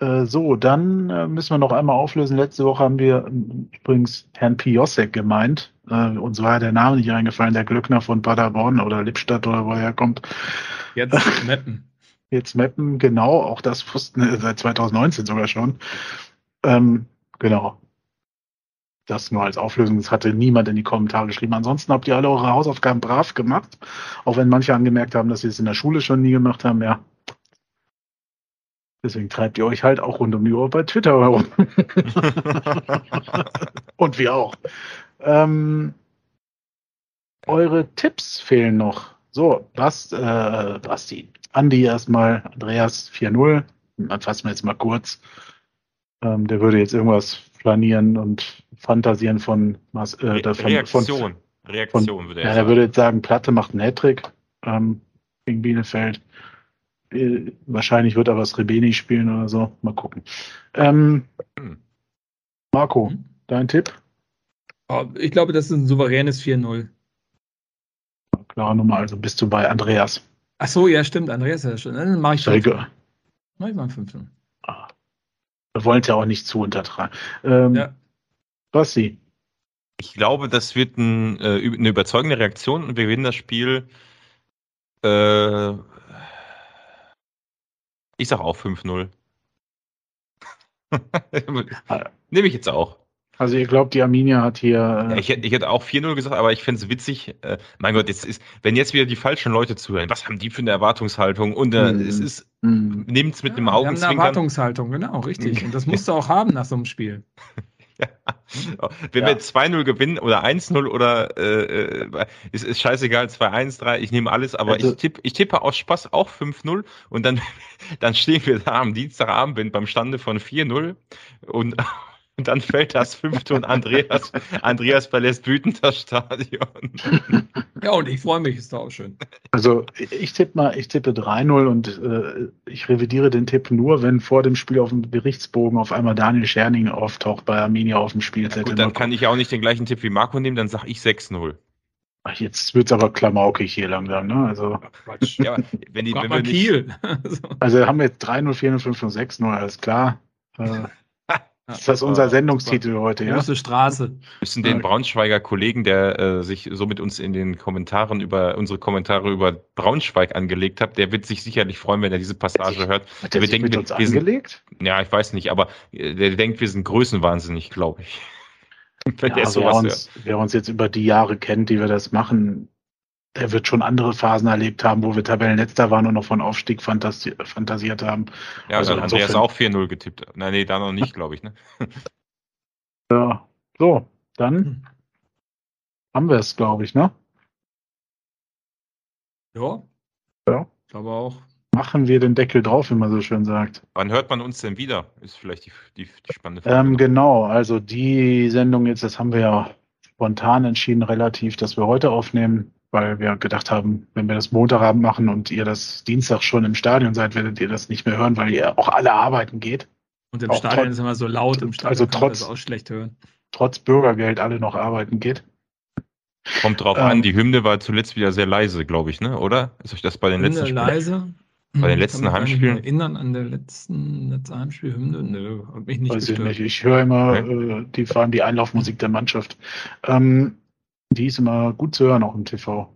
Speaker 2: äh, so, dann äh, müssen wir noch einmal auflösen. Letzte Woche haben wir ähm, übrigens Herrn Piosek gemeint. Äh, uns war ja der Name nicht eingefallen, der Glückner von Paderborn oder Lippstadt oder woher er kommt.
Speaker 1: Jetzt Mappen.
Speaker 2: Jetzt Mappen, genau, auch das wussten wir seit 2019 sogar schon. Ähm, genau. Das nur als Auflösung, das hatte niemand in die Kommentare geschrieben. Ansonsten habt ihr alle eure Hausaufgaben brav gemacht, auch wenn manche angemerkt haben, dass sie es in der Schule schon nie gemacht haben, ja. Deswegen treibt ihr euch halt auch rund um die Uhr bei Twitter herum. Und wir auch. Ähm, eure Tipps fehlen noch. So, Bast, äh, Basti. Andi erstmal, Andreas 4-0. Dann fassen wir jetzt mal kurz. Ähm, der würde jetzt irgendwas flanieren und fantasieren von, äh, davon,
Speaker 3: Reaktion.
Speaker 2: Von,
Speaker 3: Reaktion würde
Speaker 2: ja,
Speaker 3: er
Speaker 2: er
Speaker 3: sagen.
Speaker 2: würde jetzt sagen, Platte macht einen Hattrick ähm, gegen Bielefeld. Äh, wahrscheinlich wird er was Rebeni spielen oder so. Mal gucken. Ähm,
Speaker 3: Hm.
Speaker 2: Marco,
Speaker 1: Hm?
Speaker 2: dein Tipp?
Speaker 1: Oh, ich glaube, das ist ein souveränes 4-0.
Speaker 2: Klare Nummer, also bist du bei Andreas.
Speaker 1: Ach so, ja, stimmt. Andreas ist ja schon. Dann mache ich
Speaker 2: Sehr
Speaker 1: 5
Speaker 2: gut.
Speaker 1: Mach ich mal 5
Speaker 2: Wir wollen es ja auch nicht zu untertragen. Ähm,
Speaker 1: Ja.
Speaker 2: Basti,
Speaker 3: Ich glaube, das wird ein, äh, eine überzeugende Reaktion und wir gewinnen das Spiel. Äh, ich sag auch 5-0. Nehme ich jetzt auch.
Speaker 2: Also ihr glaubt, die Arminia hat hier.
Speaker 3: Ja,
Speaker 2: Äh,
Speaker 3: ich, hätte- ich hätte auch 4-0 gesagt, aber ich fände es witzig. Äh, mein Gott, jetzt ist, wenn jetzt wieder die falschen Leute zuhören, was haben die für eine Erwartungshaltung? Und äh,
Speaker 2: Mhm.
Speaker 3: es ist,
Speaker 2: hm.
Speaker 3: nehmt es mit einem
Speaker 1: wir haben eine
Speaker 3: Augenzwinkern.
Speaker 1: Erwartungshaltung, genau, richtig. Und das musst du auch haben nach so einem Spiel.
Speaker 3: Wenn
Speaker 2: Ja.
Speaker 3: wir 2-0 gewinnen oder 1-0 oder äh, äh, ist, ist scheißegal, 2-1, 3, ich nehme alles, aber
Speaker 2: Also-
Speaker 3: ich, tipp, ich tippe aus Spaß auch 5-0 und dann, dann stehen wir da am Dienstagabend beim Stande von 4-0 und, und dann fällt das fünfte und Andreas, Andreas verlässt wütend das Stadion.
Speaker 1: Ja, und ich freue mich, ist doch auch schön.
Speaker 2: Also ich tippe mal, ich tippe 3-0 und äh, ich revidiere den Tipp nur, wenn vor dem Spiel auf dem Berichtsbogen auf einmal Daniel Scherning auftaucht bei Arminia auf dem Spielzettel.
Speaker 3: Gut, dann kann ich auch nicht den gleichen Tipp wie Marco nehmen, dann sag ich 6-0.
Speaker 2: Ach, jetzt wird's aber klamaukig hier langsam, ne? Also,
Speaker 1: Quatsch.
Speaker 3: Ja, aber wenn, die, wenn wir nicht,
Speaker 1: Kiel. Also,
Speaker 2: also haben wir jetzt 3-0, 4-0, 5-0, 6-0, alles klar. Äh, ist das unser Sendungstitel heute, ja?
Speaker 1: Große Straße.
Speaker 3: müssen den Braunschweiger Kollegen, der äh, sich so mit uns in den Kommentaren über unsere Kommentare über Braunschweig angelegt hat, der wird sich sicherlich freuen, wenn er diese Passage hört.
Speaker 2: Hat der
Speaker 3: wir
Speaker 2: sich
Speaker 3: denken,
Speaker 2: mit
Speaker 3: wir-
Speaker 2: uns
Speaker 3: wir sind-
Speaker 2: angelegt?
Speaker 3: Ja, ich weiß nicht, aber äh, der denkt, wir sind größenwahnsinnig, glaube ich. Wenn
Speaker 2: Ja,
Speaker 3: der
Speaker 2: wer, uns, wer uns jetzt über die Jahre kennt, die wir das machen, der wird schon andere Phasen erlebt haben, wo wir Tabellenletzter waren und noch von Aufstieg fantasi fantasiert haben.
Speaker 3: Ja,
Speaker 2: also
Speaker 3: also Andreas
Speaker 2: insofern-
Speaker 3: auch 4-0 getippt. Nein, nee, da noch nicht, glaube ich. Ne?
Speaker 2: Ja, so, dann
Speaker 1: Hm.
Speaker 2: haben wir es, glaube ich, ne?
Speaker 1: Ja.
Speaker 2: Ja.
Speaker 1: Ich glaube auch.
Speaker 2: Machen wir den Deckel drauf, wie man so schön sagt.
Speaker 3: Wann hört man uns denn wieder? Ist vielleicht die, die, die spannende Frage.
Speaker 2: Ähm, genau, also die Sendung jetzt, das haben wir ja spontan entschieden, relativ, dass wir heute aufnehmen, weil wir gedacht haben, wenn wir das Montagabend machen und ihr das Dienstag schon im Stadion seid, werdet ihr das nicht mehr hören, weil ihr auch alle arbeiten geht.
Speaker 1: Und im
Speaker 2: Auch
Speaker 1: Stadion
Speaker 2: trotz-
Speaker 1: ist immer so laut, im Stadion
Speaker 2: also
Speaker 1: kann man
Speaker 2: trotz-
Speaker 1: das auch schlecht hören.
Speaker 2: Trotz Bürgergeld alle noch arbeiten geht.
Speaker 3: Kommt drauf
Speaker 2: ähm,
Speaker 3: an, die Hymne war zuletzt wieder sehr leise, glaube ich, ne? Oder? Ist euch das bei den letzten
Speaker 1: Hymne
Speaker 3: Spielen?
Speaker 1: leise.
Speaker 3: Bei den
Speaker 1: Ich
Speaker 3: letzten
Speaker 1: mich
Speaker 3: Heimspielen?
Speaker 1: mehr Erinnern an der letzten, letzte Heimspielhymne? Nö, hat mich nicht
Speaker 2: Weiß ich
Speaker 1: gestört.
Speaker 2: nicht. Ich höre immer, äh, die waren die Einlaufmusik der Mannschaft. Ähm, die ist immer gut zu hören, auch im TV.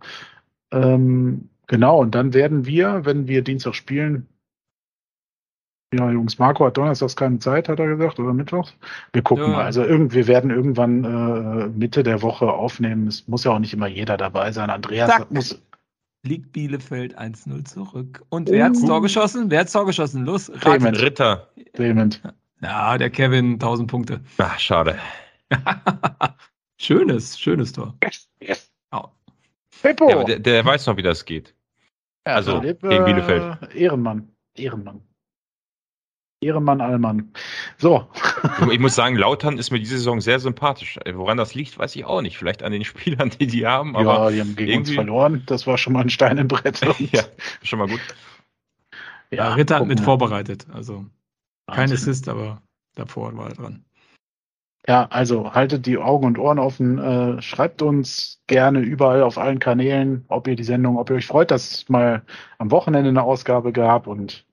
Speaker 2: Ähm, genau, und dann werden wir, wenn wir Dienstag spielen, ja, Jungs, Marco hat donnerstags keine Zeit, hat er gesagt, oder Mittwochs. Wir gucken
Speaker 1: Ja.
Speaker 2: mal. Also irgend, wir werden irgendwann äh, Mitte der Woche aufnehmen. Es muss ja auch nicht immer jeder dabei sein. Andreas
Speaker 1: Zack.
Speaker 2: muss.
Speaker 1: Liegt Bielefeld 1-0 zurück. Und wer hat's
Speaker 2: Uh.
Speaker 1: Tor geschossen? Wer hat's Tor geschossen? Los,
Speaker 2: Clement.
Speaker 3: Ritter.
Speaker 2: Clement.
Speaker 1: Ja, der Kevin, 1000 Punkte.
Speaker 3: Ach, schade.
Speaker 1: schönes, schönes Tor.
Speaker 2: Yes, yes.
Speaker 1: Ja.
Speaker 2: Peppo.
Speaker 3: Ja, der, der weiß noch, wie das geht.
Speaker 2: Ja,
Speaker 3: Also,
Speaker 2: Philipp,
Speaker 3: gegen Bielefeld.
Speaker 2: Ehrenmann. Ehrenmann. Ehrenmann, Allmann. So.
Speaker 3: Ich muss sagen, Lautern ist mir diese Saison sehr sympathisch. Woran das liegt, weiß ich auch nicht. Vielleicht an den Spielern, die die haben, aber
Speaker 2: ja, die haben gegen uns verloren. Das war schon mal ein Stein im Brett.
Speaker 3: Ja, schon mal gut.
Speaker 1: Ja, Ritter hat mit vorbereitet. Also kein
Speaker 2: Wahnsinn.
Speaker 1: Assist, aber davor war er dran.
Speaker 2: Ja, also haltet die Augen und Ohren offen. Äh, schreibt uns gerne überall auf allen Kanälen, ob ihr die Sendung, ob ihr euch freut, dass es mal am Wochenende eine Ausgabe gab und,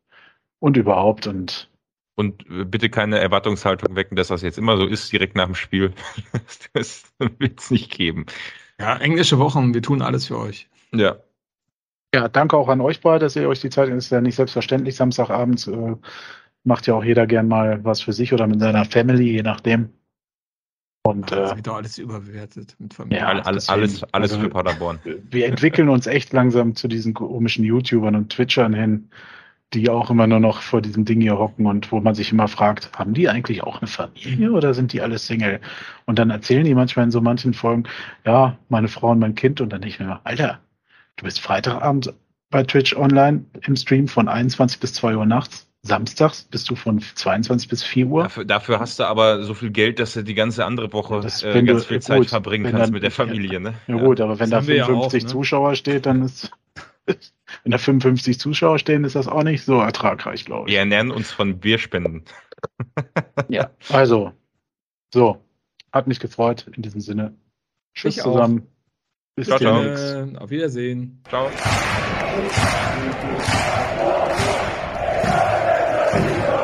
Speaker 2: und überhaupt. Und
Speaker 3: Und äh, bitte keine Erwartungshaltung wecken, dass das jetzt immer so ist, direkt nach dem Spiel. das wird es nicht geben.
Speaker 1: Ja, englische Wochen, wir tun alles für euch.
Speaker 3: Ja.
Speaker 2: ja, danke auch an euch beide, dass ihr euch die Zeit, ist ja nicht selbstverständlich, Samstagabends äh, macht ja auch jeder gern mal was für sich oder mit seiner Family, je nachdem. Und
Speaker 1: Das
Speaker 2: äh,
Speaker 1: wird doch alles überbewertet mit Familie.
Speaker 2: Ja,
Speaker 3: All, all,
Speaker 2: deswegen,
Speaker 3: alles, alles
Speaker 2: also-
Speaker 3: für Paderborn.
Speaker 2: wir entwickeln uns echt langsam zu diesen komischen YouTubern und Twitchern hin, die auch immer nur noch vor diesem Ding hier hocken und wo man sich immer fragt, haben die eigentlich auch eine Familie oder sind die alle Single? Und dann erzählen die manchmal in so manchen Folgen, ja, meine Frau und mein Kind und dann nicht mehr, Alter, du bist Freitagabend bei Twitch online im Stream von 21 bis 2 Uhr nachts. Samstags bist du von 22 bis 4 Uhr.
Speaker 3: Dafür, dafür hast du aber so viel Geld, dass du die ganze andere Woche
Speaker 2: Ja, das-
Speaker 3: äh, ganz
Speaker 2: du-
Speaker 3: viel Zeit
Speaker 2: gut,
Speaker 3: verbringen kannst
Speaker 2: dann-
Speaker 3: mit der Familie. Ne?
Speaker 2: Ja gut, aber wenn
Speaker 1: Das
Speaker 2: da
Speaker 1: haben wir ja
Speaker 2: 55
Speaker 1: auch, ne?
Speaker 2: Zuschauer steht, dann ist, wenn da 55 Zuschauer stehen, ist das auch nicht so ertragreich, glaube ich.
Speaker 3: Wir ernähren uns von Bierspenden.
Speaker 2: Ja. Also, so, hat mich gefreut in diesem Sinne. Tschüss
Speaker 1: Ich auch.
Speaker 2: zusammen. Bis
Speaker 3: Ciao, ciao.
Speaker 1: auf Wiedersehen.
Speaker 3: Ciao. Thank you.